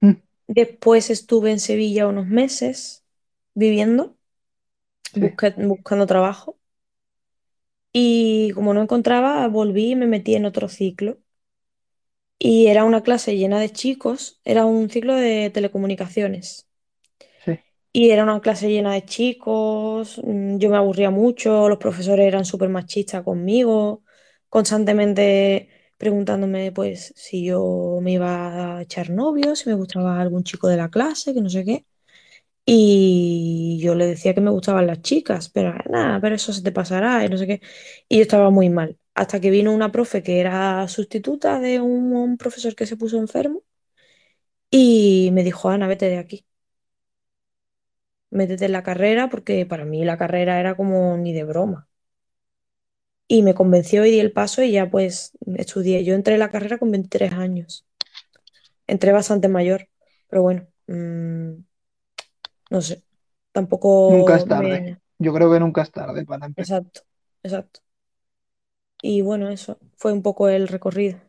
Mm, después estuve en Sevilla unos meses viviendo, sí, buscando trabajo y como no encontraba, volví y me metí en otro ciclo. Y era una clase llena de chicos, era un ciclo de telecomunicaciones. sí. Y era una clase llena de chicos, mm, yo me aburría mucho, los profesores eran súper machistas conmigo, constantemente preguntándome pues si yo me iba a echar novio, si me gustaba algún chico de la clase, que no sé qué. Y yo le decía que me gustaban las chicas, pero nada, pero eso se te pasará y no sé qué. Y yo estaba muy mal. Hasta que vino una profe que era sustituta de un, un profesor que se puso enfermo y me dijo, Ana, vete de aquí, métete en la carrera, porque para mí la carrera era como ni de broma. Y me convenció y di el paso y ya pues estudié. Yo entré en la carrera con 23 años. Entré bastante mayor, pero bueno, mm, no sé, Nunca tampoco es tarde. me... Yo creo que nunca es tarde para empezar. Exacto, exacto. Y bueno, eso fue un poco el recorrido.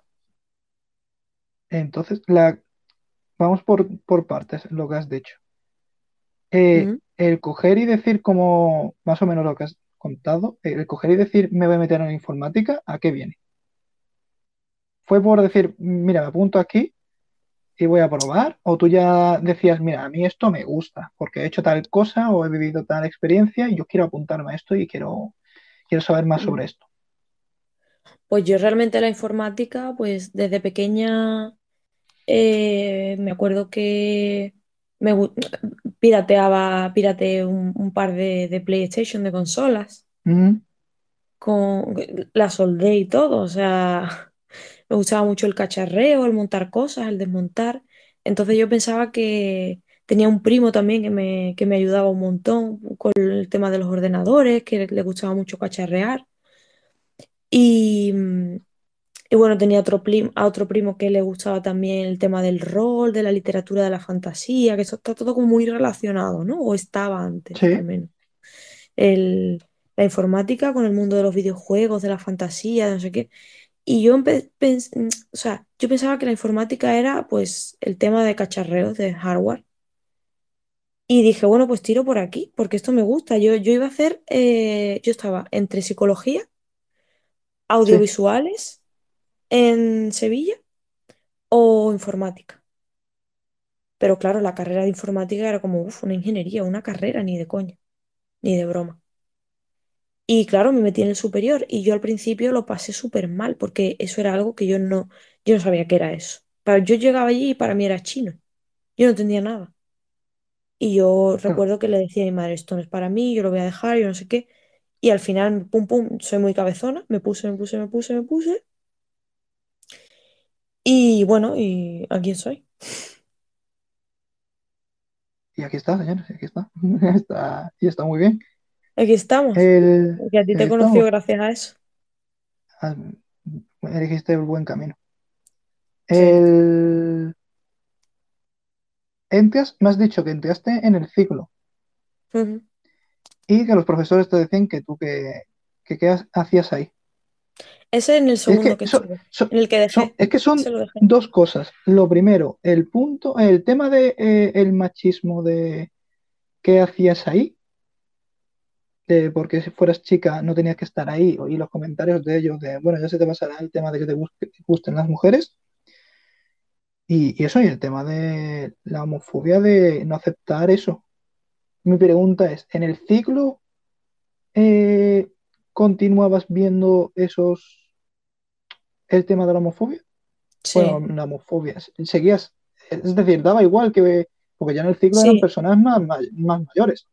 Entonces, la, vamos por, por partes, lo que has dicho. Eh, Ujú. el coger y decir como más o menos lo que has contado, el coger y decir me voy a meter en informática, ¿a qué viene? ¿Fue por decir, mira, me apunto aquí y voy a probar? ¿O tú ya decías, mira, a mí esto me gusta porque he hecho tal cosa o he vivido tal experiencia y yo quiero apuntarme a esto y quiero, quiero saber más sobre esto? Pues yo realmente la informática, pues desde pequeña eh, me acuerdo que me pirateaba, pirateé un, un par de, de PlayStation, de consolas, Mm, con, la soldé y todo, o sea, me gustaba mucho el cacharreo, el montar cosas, el desmontar. Entonces yo pensaba que tenía un primo también que me, que me ayudaba un montón con el tema de los ordenadores, que le gustaba mucho cacharrear. Y, mm, y bueno, tenía otro a otro primo que le gustaba también el tema del rol, de la literatura, de la fantasía, que eso está todo como muy relacionado, ¿no? O estaba antes, sí, al menos. el- la informática con el mundo de los videojuegos, de la fantasía, de no sé qué. Y yo, mm, o sea, yo pensaba que la informática era pues el tema de cacharreos, de hardware. Y dije, bueno, pues tiro por aquí, porque esto me gusta. Yo, yo iba a hacer, eh, yo estaba entre psicología, Sí, audiovisuales en Sevilla o informática. Pero claro, la carrera de informática era como, uff, una ingeniería, una carrera, ni de coña, ni de broma. Y claro, me metí en el superior y yo al principio lo pasé súper mal porque eso era algo que yo no, yo no sabía que era eso. Para, yo llegaba allí y para mí era chino. Yo no entendía nada. Y yo claro. recuerdo que le decía a mi madre, esto no es para mí, yo lo voy a dejar, yo no sé qué. Y al final, pum, pum, soy muy cabezona, me puse, me puse, me puse, me puse. Y bueno, y aquí estoy. Y aquí está, señores, aquí está. Está, y está muy bien. Aquí estamos. El, Porque a ti te aquí he conocido estamos. gracias a eso. Ah, Elegiste el buen camino. Sí. El, entras, me has dicho que entraste en el ciclo y que los profesores te decían que tú que, que ha- hacías ahí. Ese es en el Es segundo que, que so- estuve. so- En el que son, dejé. es que son dos cosas. Lo primero, el punto, el tema de eh, el machismo de qué hacías ahí, de porque si fueras chica no tenías que estar ahí, y los comentarios de ellos de, bueno, ya se te pasará el tema de que te gusten las mujeres, y, y eso, y el tema de la homofobia de no aceptar eso. Mi pregunta es, ¿en el ciclo eh, continuabas viendo esos, el tema de la homofobia? Bueno, Sí, la homofobia, seguías, es decir, daba igual que, porque ya en el ciclo eran personas más, más mayores,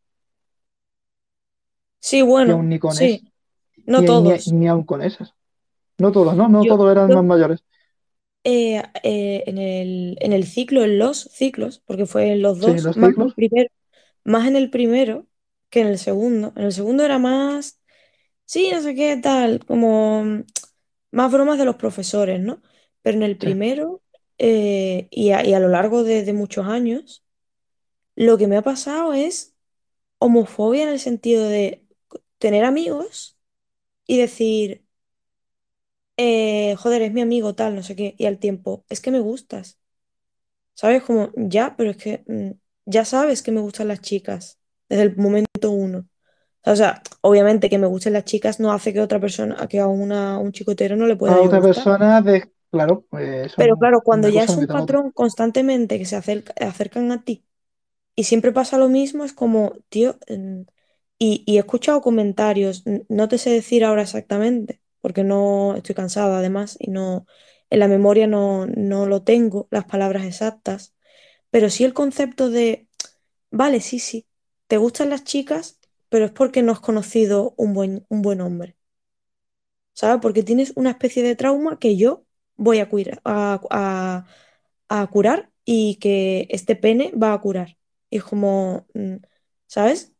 sí, bueno, aún ni con es, sí, no y ni, todos. ni aún con esas. No todos, no, no Yo, todos eran yo más mayores. eh, eh, en el, en el ciclo, en los ciclos, porque fue en los Sí, dos, los más en el ciclos, primero, más en el primero que en el segundo. En el segundo era más, sí, no sé qué tal, como mm, más bromas de los profesores, ¿no? Pero en el sí. primero, eh, y, a, y a lo largo de, de muchos años, lo que me ha pasado es homofobia en el sentido de tener amigos y decir, eh, joder, es mi amigo tal, no sé qué, y al tiempo, es que me gustas. ¿Sabes? Como, ya, pero es que mm, ya sabes que me gustan las chicas desde el momento uno. O sea, obviamente que me gusten las chicas no hace que otra persona, que a una, un chico hetero no le pueda A otra gustar. persona de, claro, pues eso Pero claro, cuando ya es un patrón constantemente que se acerca- acercan a ti y siempre pasa lo mismo, es como, tío, y, y he escuchado comentarios, no te sé decir ahora exactamente, porque no estoy cansada además y no, en la memoria no, no lo tengo, las palabras exactas, pero sí el concepto de, vale, sí, sí, te gustan las chicas, pero es porque no has conocido un buen, un buen hombre, ¿sabes? Porque tienes una especie de trauma que yo voy a, cuira- a, a- a curar y que este pene va a curar. Y es como, mm, ¿sabes?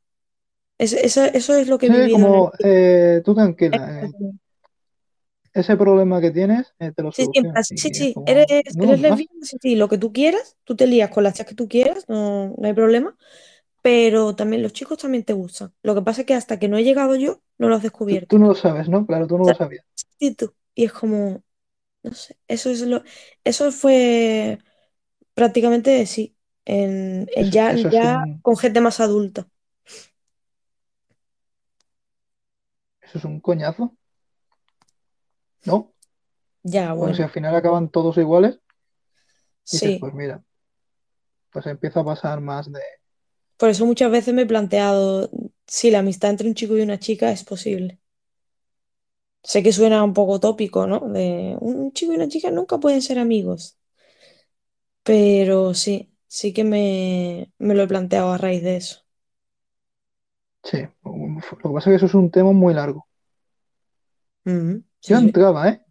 Es- eso, eso es lo que he Sí, vivido en el... como eh, tú tranquila, eh, como- ese problema que tienes eh, te lo Sí, sí, sí, sí, como, eres, eres lesbiana, sí, sí, lo que tú quieras, tú te lías con las chicas que tú quieras, no, no hay problema, pero también los chicos también te gustan. Lo que pasa es que hasta que no he llegado yo, no lo has descubierto. tú no lo sabes, ¿no? Claro, tú no lo sabías. Sí, tú. Y es como, no sé, eso es lo, eso fue prácticamente, sí, en, en Eso, ya, eso ya un, con gente más adulta. eso es un coñazo, ¿no? Ya, si bueno, al final acaban todos iguales, dices, sí. pues mira, pues empieza a pasar más de... Por eso muchas veces me he planteado si la amistad entre un chico y una chica es posible. Sé que suena un poco tópico, ¿no? De un chico y una chica nunca pueden ser amigos. Pero sí, sí que me, me lo he planteado a raíz de eso. Sí, lo que pasa es que eso es un tema muy largo. Yo Sí, entraba, ¿eh?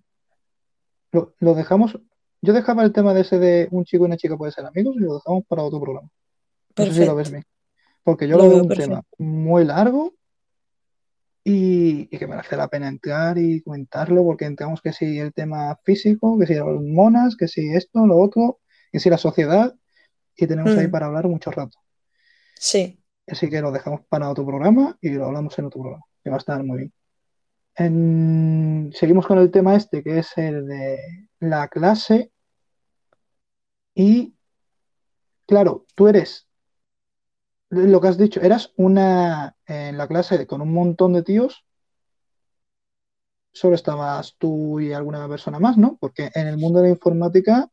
Lo, lo dejamos, yo dejaba el tema de ese de un chico y una chica pueden ser amigos y lo dejamos para otro programa. No sé si lo ves perfecto. bien. Porque yo lo Lo veo un perfecto. tema muy largo y, y que merece la pena entrar y comentarlo porque entramos que si el tema físico, que si las hormonas, que si esto, lo otro, que si la sociedad y tenemos ahí Mm, para hablar mucho rato. sí, Así que lo dejamos para otro programa y lo hablamos en otro programa, que va a estar muy bien. En- Seguimos con el tema este, que es el de la clase. Y claro, tú eres, lo que has dicho, eras una en la clase con un montón de tíos, solo estabas tú y alguna persona más, ¿no? Porque en el mundo de la informática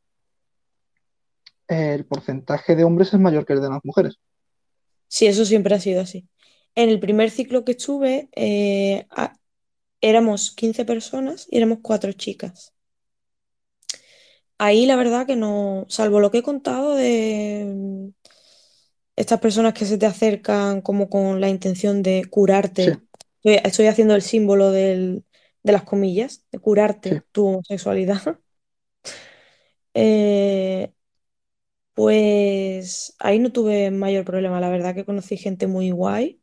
el porcentaje de hombres es mayor que el de las mujeres. Sí, eso siempre ha sido así. En el primer ciclo que estuve, eh, éramos 15 personas y éramos cuatro chicas. Ahí la verdad que no, salvo lo que he contado de estas personas que se te acercan como con la intención de Sí, curarte. Estoy, estoy haciendo el símbolo del- de las comillas, de sí. curarte tu homosexualidad. Eh, pues ahí no tuve mayor problema. La verdad que conocí gente muy guay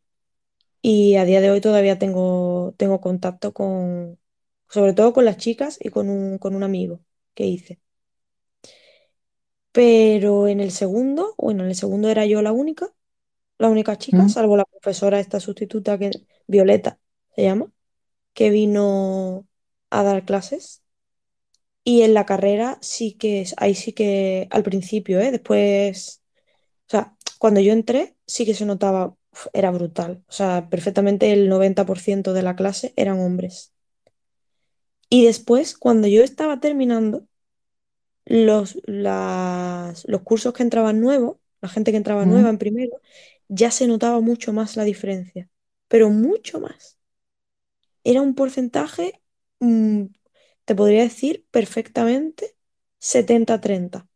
y a día de hoy todavía tengo, tengo contacto con, sobre todo con las chicas y con un, con un amigo que hice. Pero en el segundo, bueno, en el segundo era yo la única, la única chica, ¿Mm? salvo la profesora esta sustituta que, Violeta se llama, que vino a dar clases. Y en la carrera sí que, ahí sí que al principio, ¿eh? Después, o sea, cuando yo entré sí que se notaba, era brutal. O sea, perfectamente el 90% de la clase eran hombres. Y después, cuando yo estaba terminando, los, las- los cursos que entraban nuevos, la gente que entraba nueva en primero, ya se notaba mucho más la diferencia, pero mucho más. Era un porcentaje, mm, te podría decir perfectamente 70-30,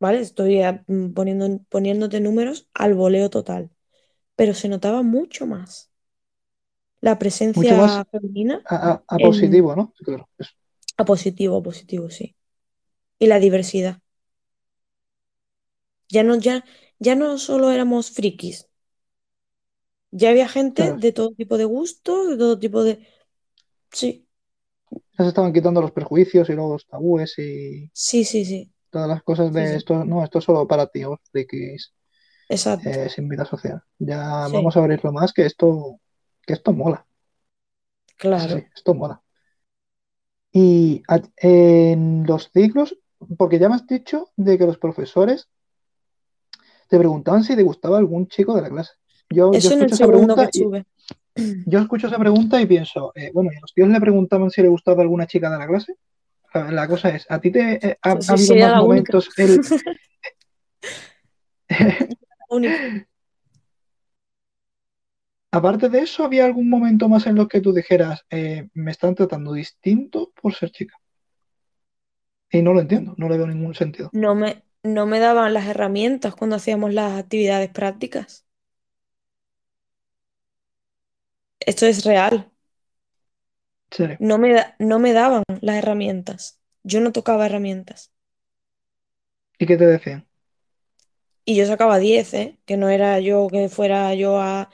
¿vale? Estoy ah, mm, poniendo, poniéndote números al voleo total, pero se notaba mucho más la Mucho más presencia femenina a, a- a en, positivo, ¿no? Claro, eso. a positivo, a positivo, sí. Y la diversidad. Ya no, ya, ya no solo éramos frikis, ya había gente Claro, de todo tipo de gustos, de todo tipo de... Sí, ya se estaban quitando los prejuicios y luego los tabúes y sí, sí, sí, todas las cosas de sí, esto, no, esto es solo para tíos, frikis, exacto, eh, sin vida social. Ya sí, vamos a abrirlo más, que esto, que esto mola. Claro. esto mola. Y en los ciclos, porque ya me has dicho de que los profesores te preguntaban si te gustaba algún chico de la clase. Yo, Eso escucho esa segundo que pregunta y yo escucho esa pregunta y pienso, eh, bueno, ¿y a los tíos le preguntaban si le gustaba alguna chica de la clase? La cosa es, ¿a ti te eh, ha, habido más momentos el aparte de eso, había algún momento más en los que tú dijeras, eh, me están tratando distinto por ser chica? Y no lo entiendo, no le veo ningún sentido. No me, no me daban las herramientas cuando hacíamos las actividades prácticas. Esto es real. No me, da- no me daban las herramientas. Yo no tocaba herramientas. ¿Y qué te decían? Y yo sacaba 10, ¿eh? Que no era yo que fuera yo a...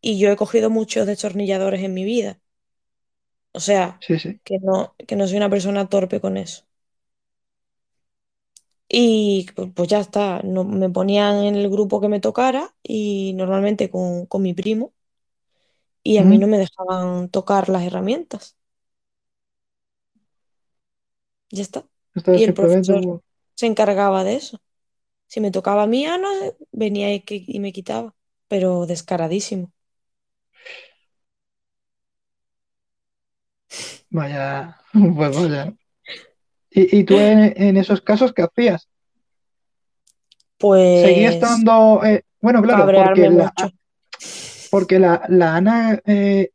Y yo he cogido muchos destornilladores en mi vida. O sea, Sí, sí. que no, que no soy una persona torpe con eso. Y pu- pues ya está. No, me ponían en el grupo que me tocara y normalmente con, con mi primo. Y a mí no me dejaban tocar las herramientas. Ya está. Estaba Y el simplemente profesor por- se encargaba de eso. Si me tocaba a mí, Ana, venía y, que- y me quitaba. Pero descaradísimo. Vaya, pues vaya. ¿Y, y tú en, en esos casos qué hacías? Seguía Pues estando, eh, bueno, claro, porque la, mucho. porque la, la Ana, eh,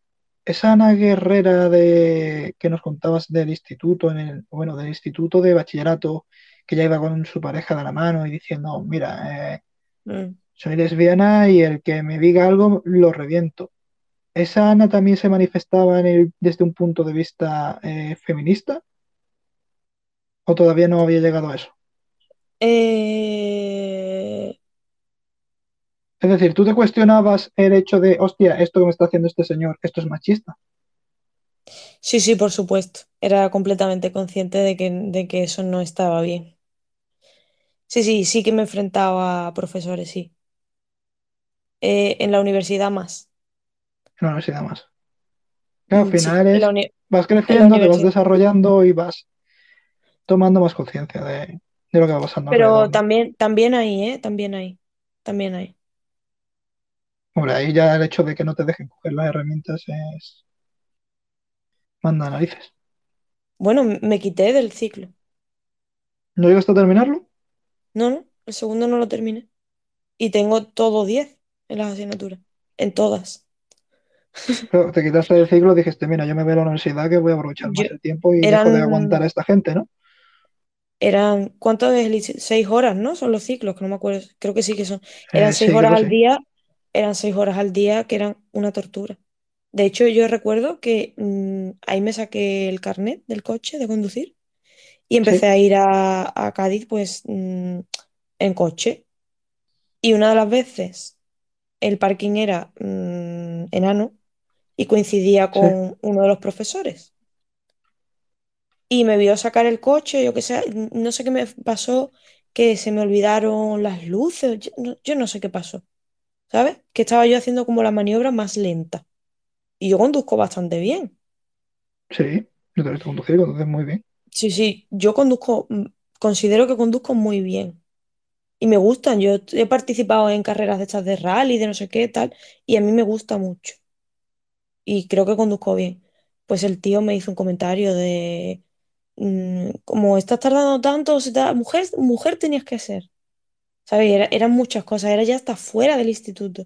esa Ana Guerrera de que nos contabas del instituto, en el, bueno, del instituto de bachillerato, que ya iba con su pareja de la mano y diciendo, mira, eh, Mm. soy lesbiana y el que me diga algo lo reviento. ¿Esa Ana también se manifestaba en el- desde un punto de vista eh, feminista o todavía no había llegado a eso? Eh, Es decir, tú te cuestionabas el hecho de, hostia, esto que me está haciendo este señor, esto es machista. sí, sí, por supuesto. Era completamente consciente de que, de que eso no estaba bien. Sí, sí, sí que me enfrentaba a profesores, sí. Eh, en la universidad más. En la universidad más. Al sí, final es, vas creciendo, te vas desarrollando y vas tomando más conciencia de, de lo que va pasando Pero también, también hay, ¿eh? También hay. También hay. Hombre, ahí ya el hecho de que no te dejen coger las herramientas es... Manda narices. Bueno, me quité del ciclo. ¿No llegaste a terminarlo? No, no, el segundo no lo terminé. Y tengo todo 10 en las asignaturas. En todas. Claro, te quitaste del ciclo y dijiste, mira, yo me voy a la universidad que voy a aprovechar Yo, más el tiempo y dejo de aguantar eran, a esta gente, ¿no? Eran, ¿cuánto es? Seis horas, ¿no? Son los ciclos, que no me acuerdo. Creo que sí que son. Eran Eh, seis sí, horas al sí. día, eran seis horas al día que eran una tortura. De hecho, yo recuerdo que mm, ahí me saqué el carnet del coche de conducir y empecé Sí, a ir a, a Cádiz, pues, mm, en coche. Y una de las veces el parking era mm, enano y coincidía con uno de los profesores. Y me vio sacar el coche, yo qué sé, no sé qué me pasó, que se me olvidaron las luces, yo no, yo no sé qué pasó, ¿sabes? Que estaba yo haciendo como la maniobra más lenta. Y yo conduzco bastante bien. Sí, yo te he visto conducir, conduces muy bien. Sí, sí, yo conduzco, mm, considero que conduzco muy bien. Y me gustan, yo he participado en carreras de estas de rally, de no sé qué, tal, y a mí me gusta mucho. Y creo que conduzco bien. Pues el tío me hizo un comentario de, mm, como estás tardando tanto, mujer, mujer tenías que ser. ¿Sabes? Era, eran muchas cosas, era ya hasta fuera del instituto.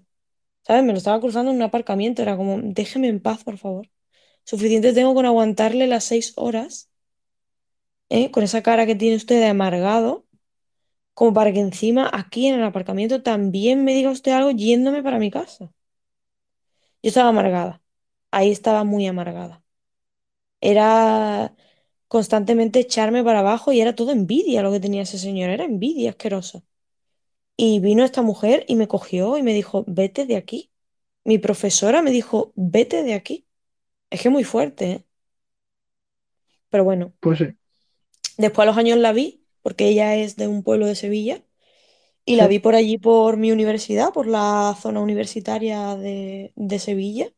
¿Sabes? Me lo estaba cruzando en un aparcamiento, era como, déjeme en paz, por favor. Suficiente tengo con aguantarle las seis horas, ¿eh? Con esa cara que tiene usted de amargado, como para que encima aquí en el aparcamiento también me diga usted algo yéndome para mi casa. Yo estaba amargada, ahí estaba muy amargada. Era constantemente echarme para abajo y era todo envidia lo que tenía ese señor, era envidia asquerosa. Y vino esta mujer y me cogió y me dijo, vete de aquí. Mi profesora me dijo, vete de aquí. Es que muy fuerte, ¿eh? Pero bueno, Pues sí, después a los años la vi, porque ella es de un pueblo de Sevilla, y la vi por allí por mi universidad, por la zona universitaria de, de Sevilla,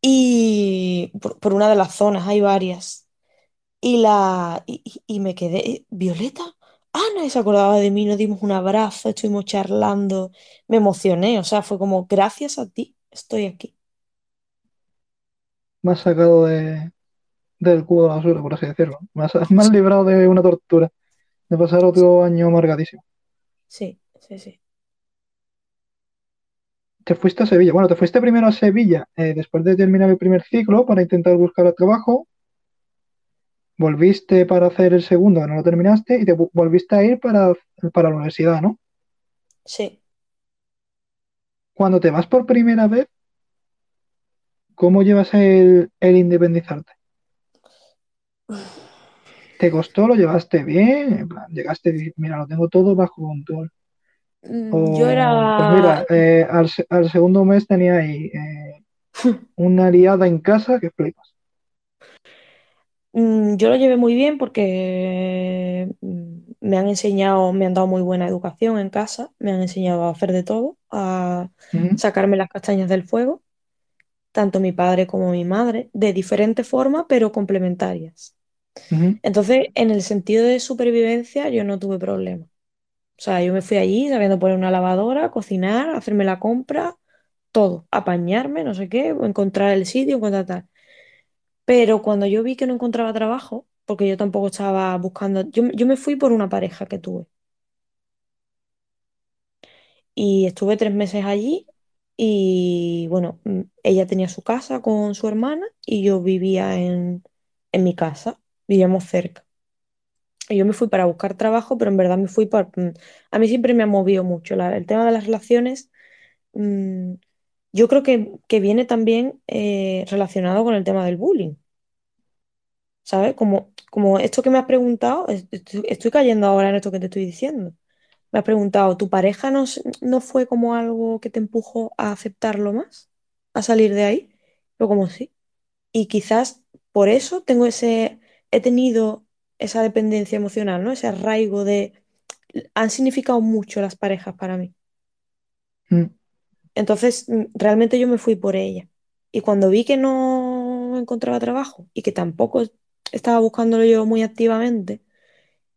y por, por una de las zonas, hay varias. Y, la, y, me quedé, Violeta, Ana, y se acordaba de mí, nos dimos un abrazo, estuvimos charlando, me emocioné, o sea, fue como, gracias a ti, estoy aquí. Me has sacado de, del cubo de la basura, por así decirlo. Me has, me has librado de una tortura, de pasar otro año amargadísimo. Sí, sí, sí. Te fuiste a Sevilla. Bueno, te fuiste primero a Sevilla eh, después de terminar el primer ciclo para intentar buscar trabajo. Volviste para hacer el segundo, no lo terminaste, y te volviste a ir para, para la universidad, ¿no? Sí. Cuando te vas por primera vez, ¿cómo llevas el, el independizarte? ¿Te costó? ¿Lo llevaste bien? En plan, llegaste mira, lo tengo todo bajo control. Mm, Yo O, era... pues mira, eh, al, al segundo mes tenía ahí eh, una liada en casa que flipas. Mm, Yo lo llevé muy bien porque mm, me han enseñado, me han dado muy buena educación en casa, me han enseñado a hacer de todo, a sacarme las castañas del fuego, tanto mi padre como mi madre, de diferentes formas, pero complementarias. Entonces, en el sentido de supervivencia, yo no tuve problema. O sea, yo me fui allí sabiendo poner una lavadora, cocinar, hacerme la compra, todo, apañarme, no sé qué, encontrar el sitio, encontrar tal. Pero cuando yo vi que no encontraba trabajo, porque yo tampoco estaba buscando, yo, me fui por una pareja que tuve y estuve tres meses allí y bueno, ella tenía su casa con su hermana y yo vivía en, en mi casa, vivíamos cerca. Y yo me fui para buscar trabajo, pero en verdad me fui para... A mí siempre me ha movido mucho el tema de las relaciones. mm, yo creo que, que viene también eh, relacionado con el tema del bullying. ¿Sabes? Como, como esto que me has preguntado, es- estoy, cayendo ahora en esto que te estoy diciendo. Me has preguntado, ¿tu pareja no, no fue como algo que te empujó a aceptarlo más? ¿A salir de ahí? Yo como sí. Y quizás por eso tengo ese, he tenido esa dependencia emocional, ¿no? Ese arraigo de... Han significado mucho las parejas para mí. Mm. Entonces, mm, realmente yo me fui por ella. Y cuando vi que no encontraba trabajo y que tampoco estaba buscándolo yo muy activamente,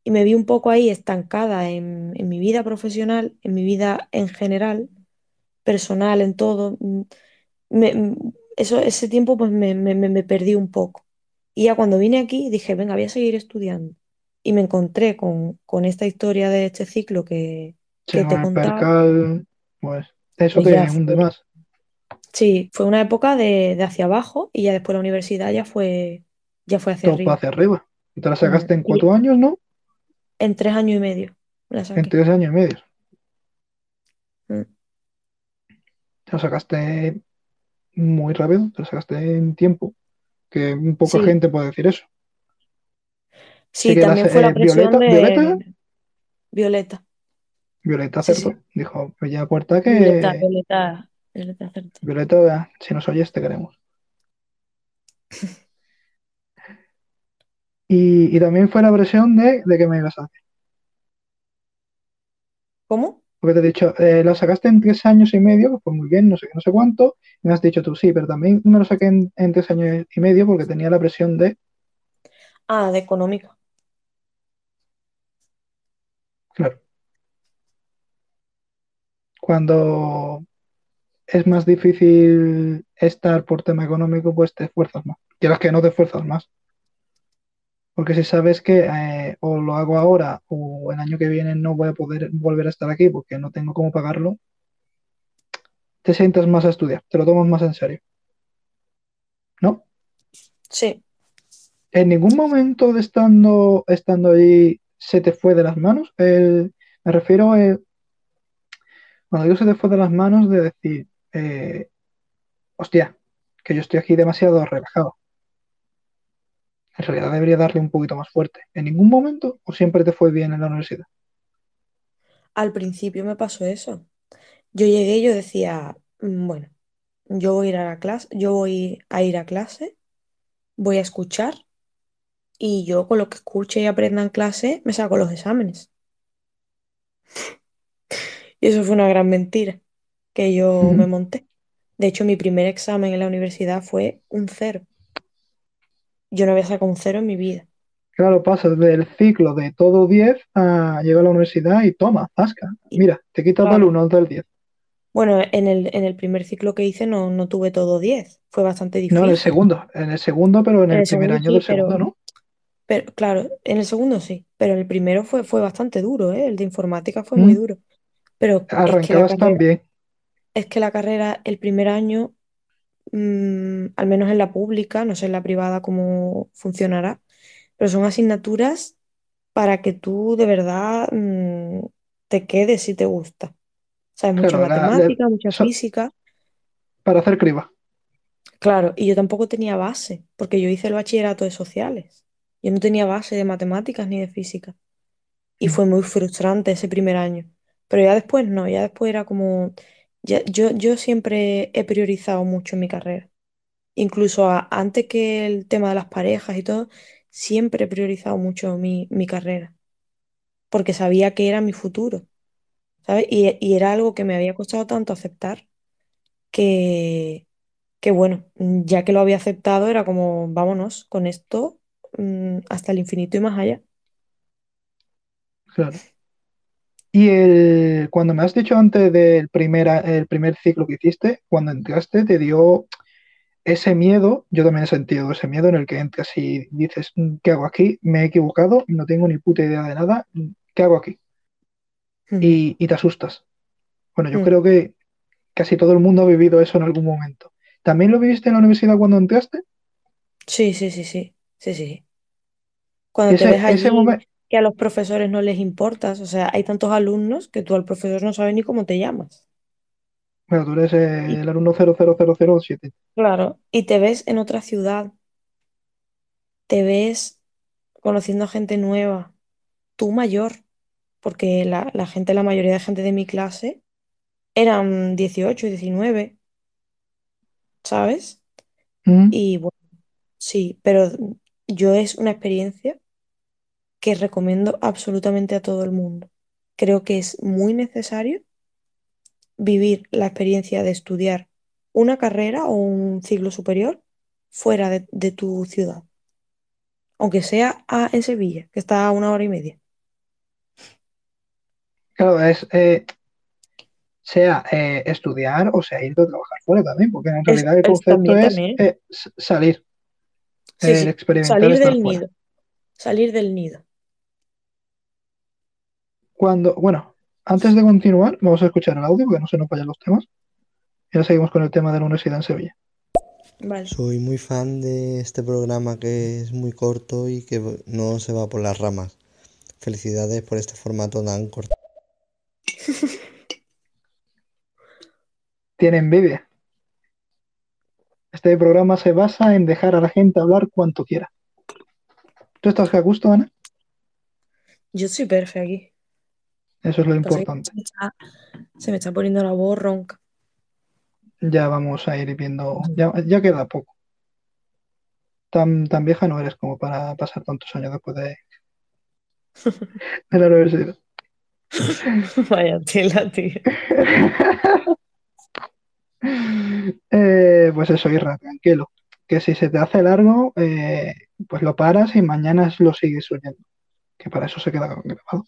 y me vi un poco ahí estancada en, en mi vida profesional, en mi vida en general, personal, en todo, mm, me- mm, eso, ese tiempo pues me, me- perdí un poco. Y ya cuando vine aquí dije, venga, voy a seguir estudiando. Y me encontré con, con esta historia de este ciclo que, te contaba. percal, pues eso te ya hunde fue, más. sí, fue una época de, de hacia abajo y ya después la universidad ya fue, ya fue hacia Todo arriba. hacia arriba. Y te la sacaste en Y cuatro años, ¿no? en tres años y medio la En saqué. tres años y medio. Mm, Te la sacaste muy rápido, te la sacaste en tiempo. Que poca Sí, gente puede decir eso. Sí que también fue la eh, presión Violeta, de Violeta. Violeta Acertó. sí. Dijo, Bella Puerta Violeta, que Violeta, Violeta acertó. Violeta, si nos oyes, te queremos. Y, y también fue la presión de, de que me ibas a hacer. ¿Cómo? Porque te he dicho, eh, lo sacaste en tres años y medio, fue muy bien, no sé qué, no sé cuánto, y me has dicho tú sí, pero también me lo saqué en, en tres años y medio porque tenía la presión de, Ah, de económica. claro, cuando es más difícil estar por tema económico, pues te esfuerzas más. Quieras que no te esfuerzas más. Porque si sabes que eh, o lo hago ahora o el año que viene no voy a poder volver a estar aquí porque no tengo cómo pagarlo, te sientas más a estudiar, te lo tomas más en serio, ¿no? Sí. En ningún momento de estando, estando allí se te fue de las manos. El- me refiero a cuando digo se te fue de las manos de decir, eh, hostia, que yo estoy aquí demasiado relajado. En realidad debería darle un poquito más fuerte. ¿En ningún momento o siempre te fue bien en la universidad? Al principio me pasó eso. Yo llegué y yo decía, "Mm, bueno, yo voy a ir a la clase, yo voy a ir a clase, voy a escuchar y yo con lo que escuche y aprenda en clase me saco los exámenes. Y eso fue una gran mentira que yo me monté. De hecho, mi primer examen en la universidad fue un cero. Yo no había sacado un cero en mi vida. Claro, pasas del ciclo de todo 10 a llegar a la universidad y toma, zasca. Y Mira, te quitas del claro, 1 del 10. bueno, en el, en el primer ciclo que hice no, no tuve todo 10. Fue bastante No, en el difícil. segundo, en el segundo, pero en En el el primer año sí, del segundo, pero, ¿no? pero claro, en el segundo sí, pero en el primero fue, fue bastante duro, ¿eh? El de informática fue muy duro. Pero es que la Arrancabas carrera, también. es que la carrera, el primer año, mm, al menos en la pública, no sé en la privada cómo funcionará, pero son asignaturas para que tú de verdad mm, te quedes si te gusta. Sabes, mucha Claro, la- la- matemática, mucha so- física. para hacer criba. Claro, y yo tampoco tenía base, porque yo hice el bachillerato de sociales. Yo no tenía base de matemáticas ni de física. Y Mm, fue muy frustrante ese primer año. Pero ya después no, ya después era como... yo, yo siempre he priorizado mucho mi carrera. Incluso antes que el tema de las parejas y todo, siempre he priorizado mucho mi, mi carrera, porque sabía que era mi futuro, ¿sabes? Y, y era algo que me había costado tanto aceptar que, que bueno, ya que lo había aceptado, era como, vámonos con esto mm, hasta el infinito y más allá. Claro. Y el, cuando me has dicho antes del primer, el primer ciclo que hiciste, cuando entraste te dio ese miedo, yo también he sentido ese miedo en el que entras y dices, "Mm, ¿qué hago aquí? Me he equivocado, no tengo ni puta idea de nada, mm, ¿qué hago aquí? Ujú. Y, y te asustas. Bueno, yo Mm. creo que casi todo el mundo ha vivido eso en algún momento. ¿También lo viviste en la universidad cuando entraste? Sí, sí, sí, sí, sí, sí. Cuando te Ese, ves ese allí momento, que a los profesores no les importas, o sea, hay tantos alumnos que tú al profesor no sabes ni cómo te llamas. bueno, tú eres eh, Y el alumno 00007. claro, y te ves en otra ciudad, te ves conociendo a gente nueva, tú mayor, porque la, la gente, la mayoría de gente de mi clase eran 18, 19, ¿sabes? Mm, Y bueno, sí, pero yo es una experiencia que recomiendo absolutamente a todo el mundo. Creo que es muy necesario vivir la experiencia de estudiar una carrera o un ciclo superior fuera de, de tu ciudad. Aunque sea a- en Sevilla, que está a una hora y media. Claro, es eh, sea eh, estudiar o sea irte a trabajar fuera también, porque en Es, realidad el es concepto también, es también. eh, s- salir, Sí, el sí. experimentar Salir del fuera. nido. Salir del nido. Cuando, bueno, antes de continuar, vamos a escuchar el audio porque no se nos vayan los temas. Y ahora seguimos con el tema de la universidad en Sevilla. Vale. Soy muy fan de este programa que es muy corto y que no se va por las ramas. Felicidades por este formato tan corto. Tiene envidia. Este programa se basa en dejar a la gente hablar cuanto quiera. ¿Tú estás a gusto, Ana? Yo soy perfecta aquí. Eso es lo importante. se me está, se me está poniendo la voz ronca. Ya vamos a ir viendo. Ya, ya queda poco. Tan, tan vieja no eres como para pasar tantos años después de, de la universidad. Vaya tela, tío. Eh, pues eso, Irra, tranquilo. Que si se te hace largo, eh, pues lo paras y mañana lo sigues oyendo. Que para eso se queda grabado.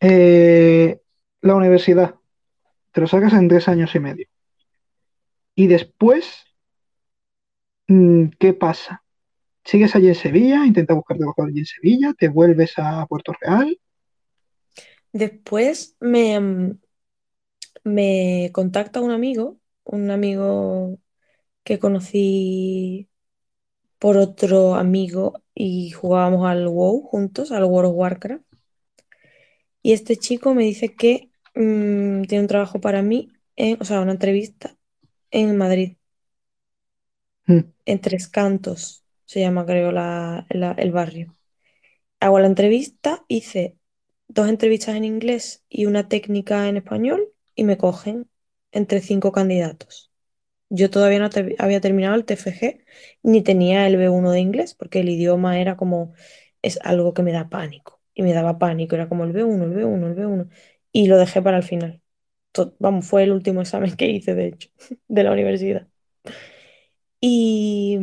Eh, la universidad. Te lo sacas en tres años y medio. Y después, mm, ¿qué pasa? ¿Sigues allí en Sevilla? ¿Intentas buscar trabajo allí en Sevilla? ¿Te vuelves a Puerto Real? Después me, mm, me contacta un amigo, un amigo que conocí por otro amigo y jugábamos al WoW juntos, al World of Warcraft. Y este chico me dice que mm, tiene un trabajo para mí, en, o sea, una entrevista en Madrid, Mm, en Tres Cantos, se llama creo la- la- el barrio. Hago la entrevista, hice dos entrevistas en inglés y una técnica en español y me cogen entre cinco candidatos. Yo todavía no te- había terminado el TFG ni tenía el B1 de inglés porque el idioma era como, es algo que me da pánico y me daba pánico, era como el B1, el B1, el B1 y lo dejé para el final. Vamos, fue el último examen que hice, de hecho, de la universidad. Y,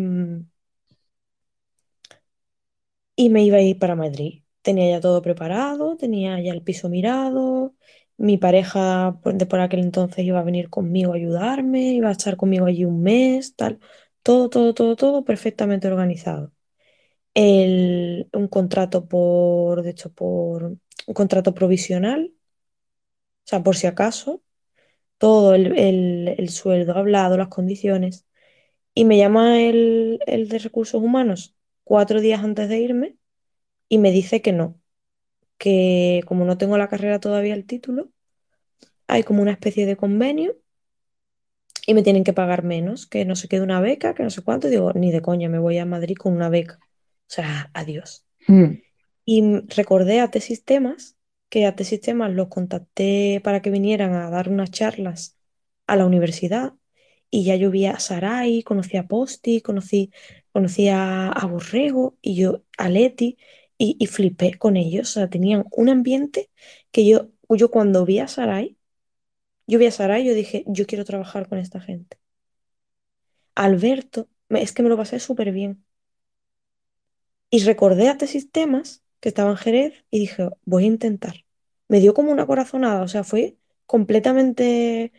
y me iba a ir para Madrid. Tenía ya todo preparado, tenía ya el piso mirado, mi pareja por- de por aquel entonces iba a venir conmigo a ayudarme, iba a estar conmigo allí un mes, tal. Todo, todo, todo, todo perfectamente organizado. Un contrato por, de hecho, por un contrato provisional, o sea, por si acaso, todo el, el- el sueldo hablado, las condiciones. Y me llama el, el de recursos humanos cuatro días antes de irme y me dice que no, que como no tengo la carrera todavía el título, hay como una especie de convenio y me tienen que pagar menos, que no se quede una beca, que no sé cuánto. Digo, ni de coña, me voy a Madrid con una beca. O sea, adiós. mm, Y recordé a T-Sistemas, que a T-Sistemas los contacté para que vinieran a dar unas charlas a la universidad. Y ya yo vi a Sarai, conocí a Posti, conocí, conocí a, a Borrego y yo a Leti y, y flipé con ellos. O sea, tenían un ambiente que yo, yo cuando vi a Sarai, yo vi a Sarai y yo dije, yo quiero trabajar con esta gente. Alberto, es que me lo pasé súper bien. Y recordé a T-Sistemas, que estaba en Jerez, y dije, voy a intentar. Me dio como una corazonada, o sea, fue completamente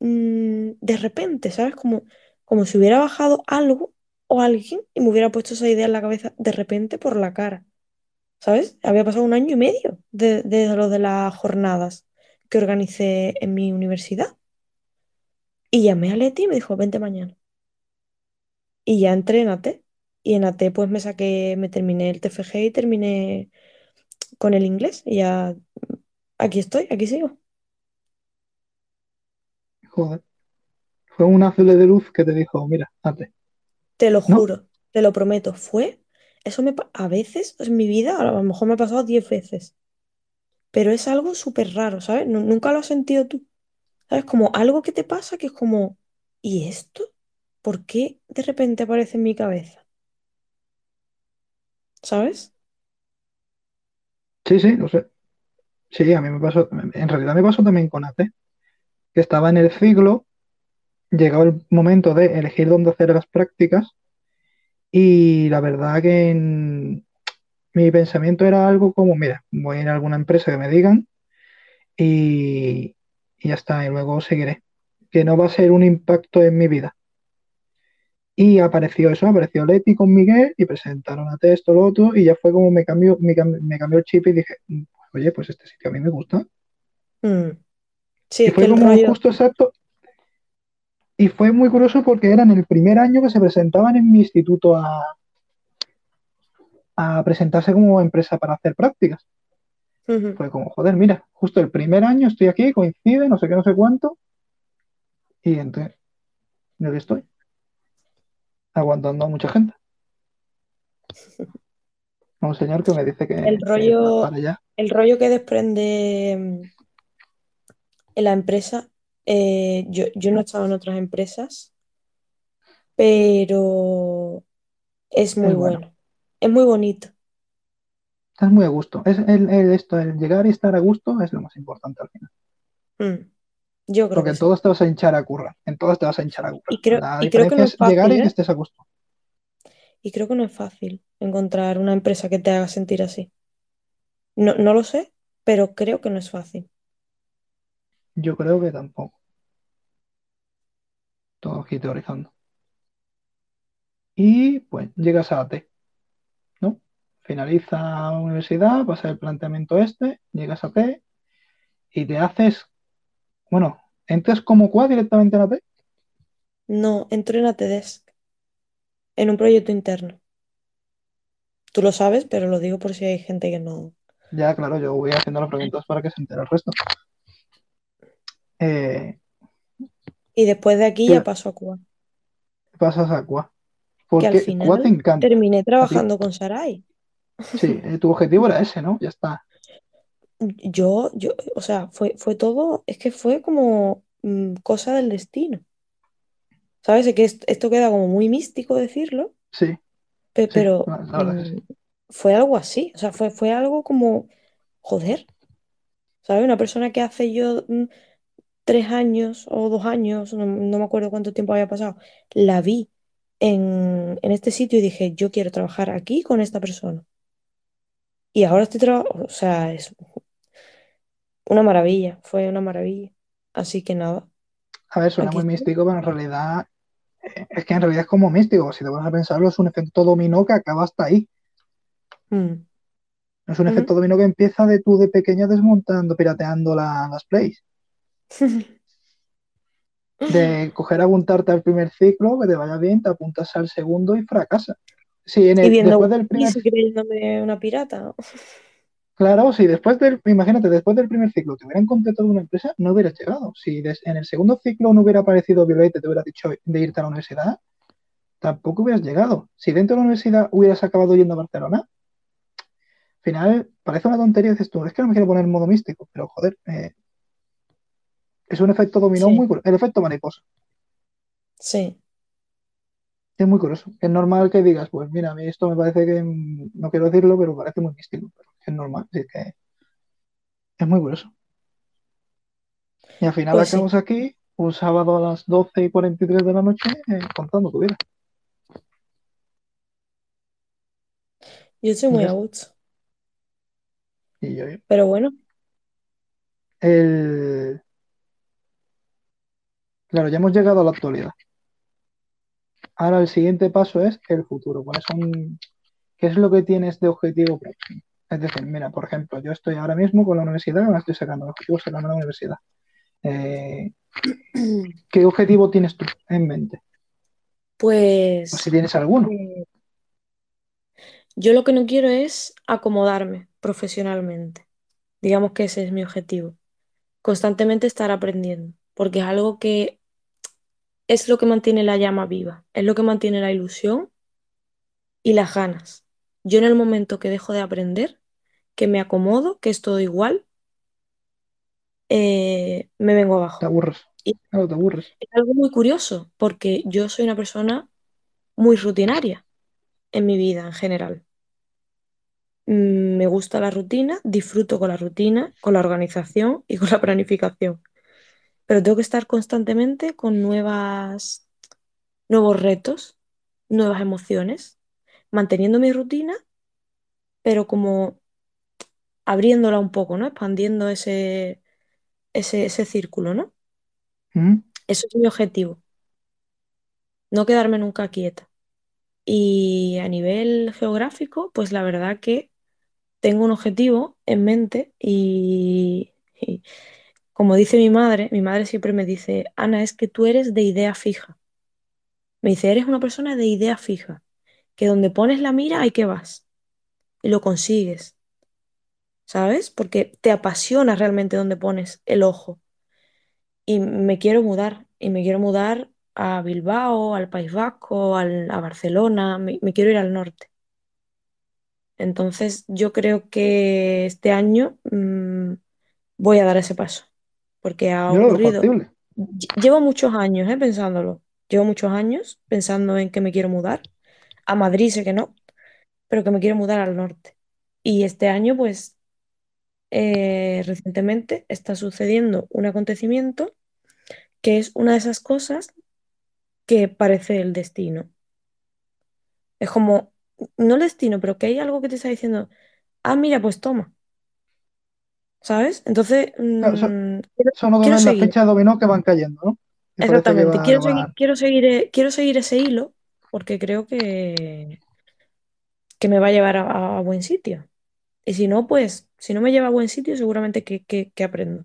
mm, de repente, ¿sabes? Como, como si hubiera bajado algo o alguien y me hubiera puesto esa idea en la cabeza de repente por la cara, ¿sabes? Había pasado un año y medio de, de lo de las jornadas que organicé en mi universidad. Y llamé a Leti y me dijo, vente mañana. Y ya entré en AT. Y en AT pues me saqué, me terminé el TFG y terminé con el inglés. Y ya aquí estoy, aquí sigo. joder. Fue un azul de luz que te dijo, mira, hazte. Te lo ¿No? juro, te lo prometo. Fue, eso me, a veces en mi vida, a lo mejor me ha pasado 10 veces, pero es algo súper raro, ¿sabes? Nu- Nunca lo has sentido tú, ¿sabes? Como algo que te pasa que es como, ¿y esto? ¿Por qué de repente aparece en mi cabeza? ¿Sabes? Sí, sí, lo sé. Sí, a mí me pasó, en realidad me pasó también con AT. que estaba en el ciclo, llegaba el momento de elegir dónde hacer las prácticas y la verdad que en- mi pensamiento era algo como, mira, voy a ir a alguna empresa que me digan y, y ya está, y luego seguiré, que no va a ser un impacto en mi vida. Y apareció eso, apareció Leti con Miguel y presentaron a esto, lo otro, y ya fue como me cambió, me me cambió el chip y dije, "Mm, oye, pues este sitio a mí me gusta. Mm. Sí, Y fue como rollo. justo exacto. Y fue muy curioso porque era en el primer año que se presentaban en mi instituto a, a presentarse como empresa para hacer prácticas. Fue como, joder, mira, justo el primer año estoy aquí, coincide, no sé qué, no sé cuánto. Y entonces, aquí estoy, aguantando a mucha gente. A un señor que me dice que, El rollo, para allá. el rollo que desprende mm, en la empresa, eh, yo, yo no he estado en otras empresas, pero es muy Es bueno, bueno. Es muy bonito. estás muy a gusto. Es el, el- esto, el llegar y estar a gusto es lo más importante al final. Mm. Yo creo Porque que en sí. todos te vas a hinchar a currar, en todos te vas a hinchar a currar. Y creo, La y creo que no es es llegar fácil, y que ¿eh? estés a gusto. Y creo que no es fácil encontrar una empresa que te haga sentir así. No, no lo sé, pero creo que no es fácil. Yo creo que tampoco. Todo aquí teorizando. Y pues llegas a AT, ¿no? Finaliza la universidad, pasa el planteamiento este, llegas a T y te haces, bueno, entras como QA directamente en AT. No, entro en Autodesk, en un proyecto interno. Tú lo sabes, pero lo digo por si hay gente que no. Ya, claro, yo voy haciendo las preguntas para que se entere el resto. Eh, Y después de aquí ¿qué ya paso a Cuba. pasas a QA? Que al Porque QA te final encanta. terminé trabajando con Sarai. sí, eh, tu objetivo era ese, ¿no? Ya está. Yo, yo, o sea, fue, fue todo, es que fue como mm, cosa del destino. ¿Sabes? Es que est- esto queda como muy místico decirlo, Sí, pe- sí, pero sí. mm, fue algo así. O sea, fue, fue algo como, joder, ¿sabes? Una persona que hace yo mm, tres años o dos años, no, no me acuerdo cuánto tiempo había pasado, la vi en, en este sitio y dije, yo quiero trabajar aquí con esta persona. Y ahora estoy trabajando, o sea, es una maravilla, fue una maravilla. Así que nada, A ver, suena aquí muy estoy. místico, pero en realidad eh, es que en realidad es como místico. Si te vas a pensarlo, es un efecto dominó que acaba hasta ahí. Mm. Es un efecto dominó que empieza de tú de pequeña desmontando, pirateando la- las plays. De coger, apuntarte al primer ciclo, que te vaya bien, te apuntas al segundo y fracasas. Si en Y el, viendo después del primer, y creyéndome una pirata. claro, si después del, imagínate, después del primer ciclo te hubieran contratado una empresa, no hubieras llegado. Si des- en el segundo ciclo no hubiera aparecido Violeta y te hubiera dicho de irte a la universidad, tampoco hubieras llegado. Si dentro de la universidad hubieras acabado yendo a Barcelona, al final parece una tontería, dices tú, es que no me quiero poner en modo místico, pero joder, eh, es un efecto dominó Sí, muy curioso, el efecto mariposa. sí. Es muy curioso. Es normal que digas, pues mira, a mí esto me parece que, mm, no quiero decirlo, pero parece muy místico, pero es normal, así que es muy curioso. Y al final Pues sí. acabamos aquí, un sábado a las 12 y 43 de la noche, eh, contando tu vida. Yo estoy Y muy a está. gusto. Y yo, Pero bueno, el... Claro, ya hemos llegado a la actualidad. Ahora el siguiente paso es el futuro. ¿Cuáles son, qué es lo que tienes de objetivo próximo? Es decir, mira, por ejemplo, yo estoy ahora mismo con la universidad, me la estoy sacando, el objetivo es sacarme la universidad. Eh, ¿qué objetivo tienes tú en mente? O si pues tienes alguno. eh, yo lo que no quiero es acomodarme profesionalmente. Digamos que ese es mi objetivo. Constantemente estar aprendiendo, porque es algo que es lo que mantiene la llama viva, es lo que mantiene la ilusión y las ganas. Yo en el momento que dejo de aprender, que me acomodo, que es todo igual, eh, me vengo Te abajo. aburres. Y Claro, te aburres. es algo muy curioso, porque yo soy una persona muy rutinaria en mi vida en general. Mm, Me gusta la rutina, disfruto con la rutina, con la organización y con la planificación. pero tengo que estar constantemente con nuevas, nuevos retos, nuevas emociones, manteniendo mi rutina, pero como abriéndola un poco, ¿no? Expandiendo ese, ese, ese círculo, ¿no? ¿Mm? Eso es mi objetivo, no quedarme nunca quieta. Y a nivel geográfico, pues la verdad que tengo un objetivo en mente y, y como dice mi madre, mi madre siempre me dice, Ana, es que tú eres de idea fija. Me dice, eres una persona de idea fija, que donde pones la mira, ahí que vas. Y lo consigues, ¿sabes? Porque te apasiona realmente donde pones el ojo. Y me quiero mudar, y me quiero mudar a Bilbao, al País Vasco, al- a Barcelona, me, me quiero ir al norte. Entonces yo creo que este año mm, voy a dar ese paso, porque ha ocurrido. Llevo muchos años, eh, pensándolo. Llevo muchos años pensando en que me quiero mudar. A Madrid sé que no, pero que me quiero mudar al norte. Y este año, pues, eh, recientemente está sucediendo un acontecimiento que es una de esas cosas que parece el destino. Es como, no el destino, pero que hay algo que te está diciendo, ah, mira, pues toma, ¿sabes? Entonces, Claro, so- mm, quiero, son quiero las seguir. fichas de dominó que van cayendo, ¿no? Y Exactamente, va, quiero seguir, va- quiero seguir, quiero seguir ese hilo porque creo que, que me va a llevar a, a buen sitio. Y si no, pues, si no me lleva a buen sitio, seguramente que, que- que aprendo.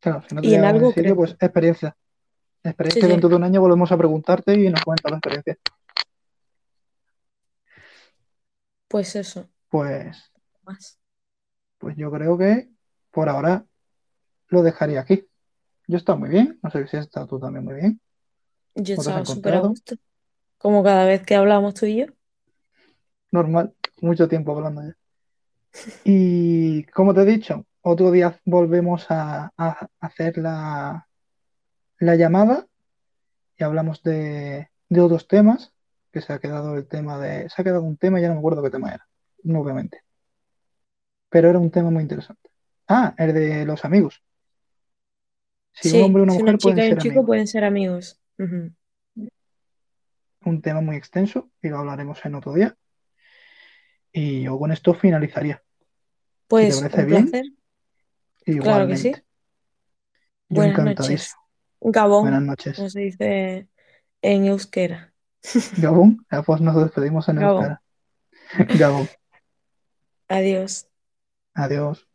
Claro, si no te Y en lleva a buen algo sitio, creo. pues experiencia. Experiencia sí, dentro de un año volvemos a preguntarte y nos cuentas la experiencia. pues eso, Pues, más. pues yo creo que por ahora lo dejaría aquí. Yo he estado muy bien, no sé si has estado tú también muy bien. Yo he ¿Cómo te has estado súper a gusto. Como cada vez que hablamos tú y yo. Normal, mucho tiempo hablando ya. Y como te he dicho, otro día volvemos a, a hacer la, la llamada y hablamos de, de otros temas, que se ha quedado el tema de, se ha quedado un tema, ya no me acuerdo qué tema era, obviamente. Pero era un tema muy interesante. Ah, el de los amigos. Si un Sí, hombre y una si una mujer pueden chica y un ser chico amigos. pueden ser amigos. Un tema muy extenso y lo hablaremos en otro día. Y yo con esto finalizaría. Si te Pues parece un bien, placer. Claro que sí. igualmente. Yo Buenas noches. Gabón, Buenas noches. como se dice en euskera. Gabón, pues nos despedimos en Gabón. euskera. Gabón, Adiós. adiós.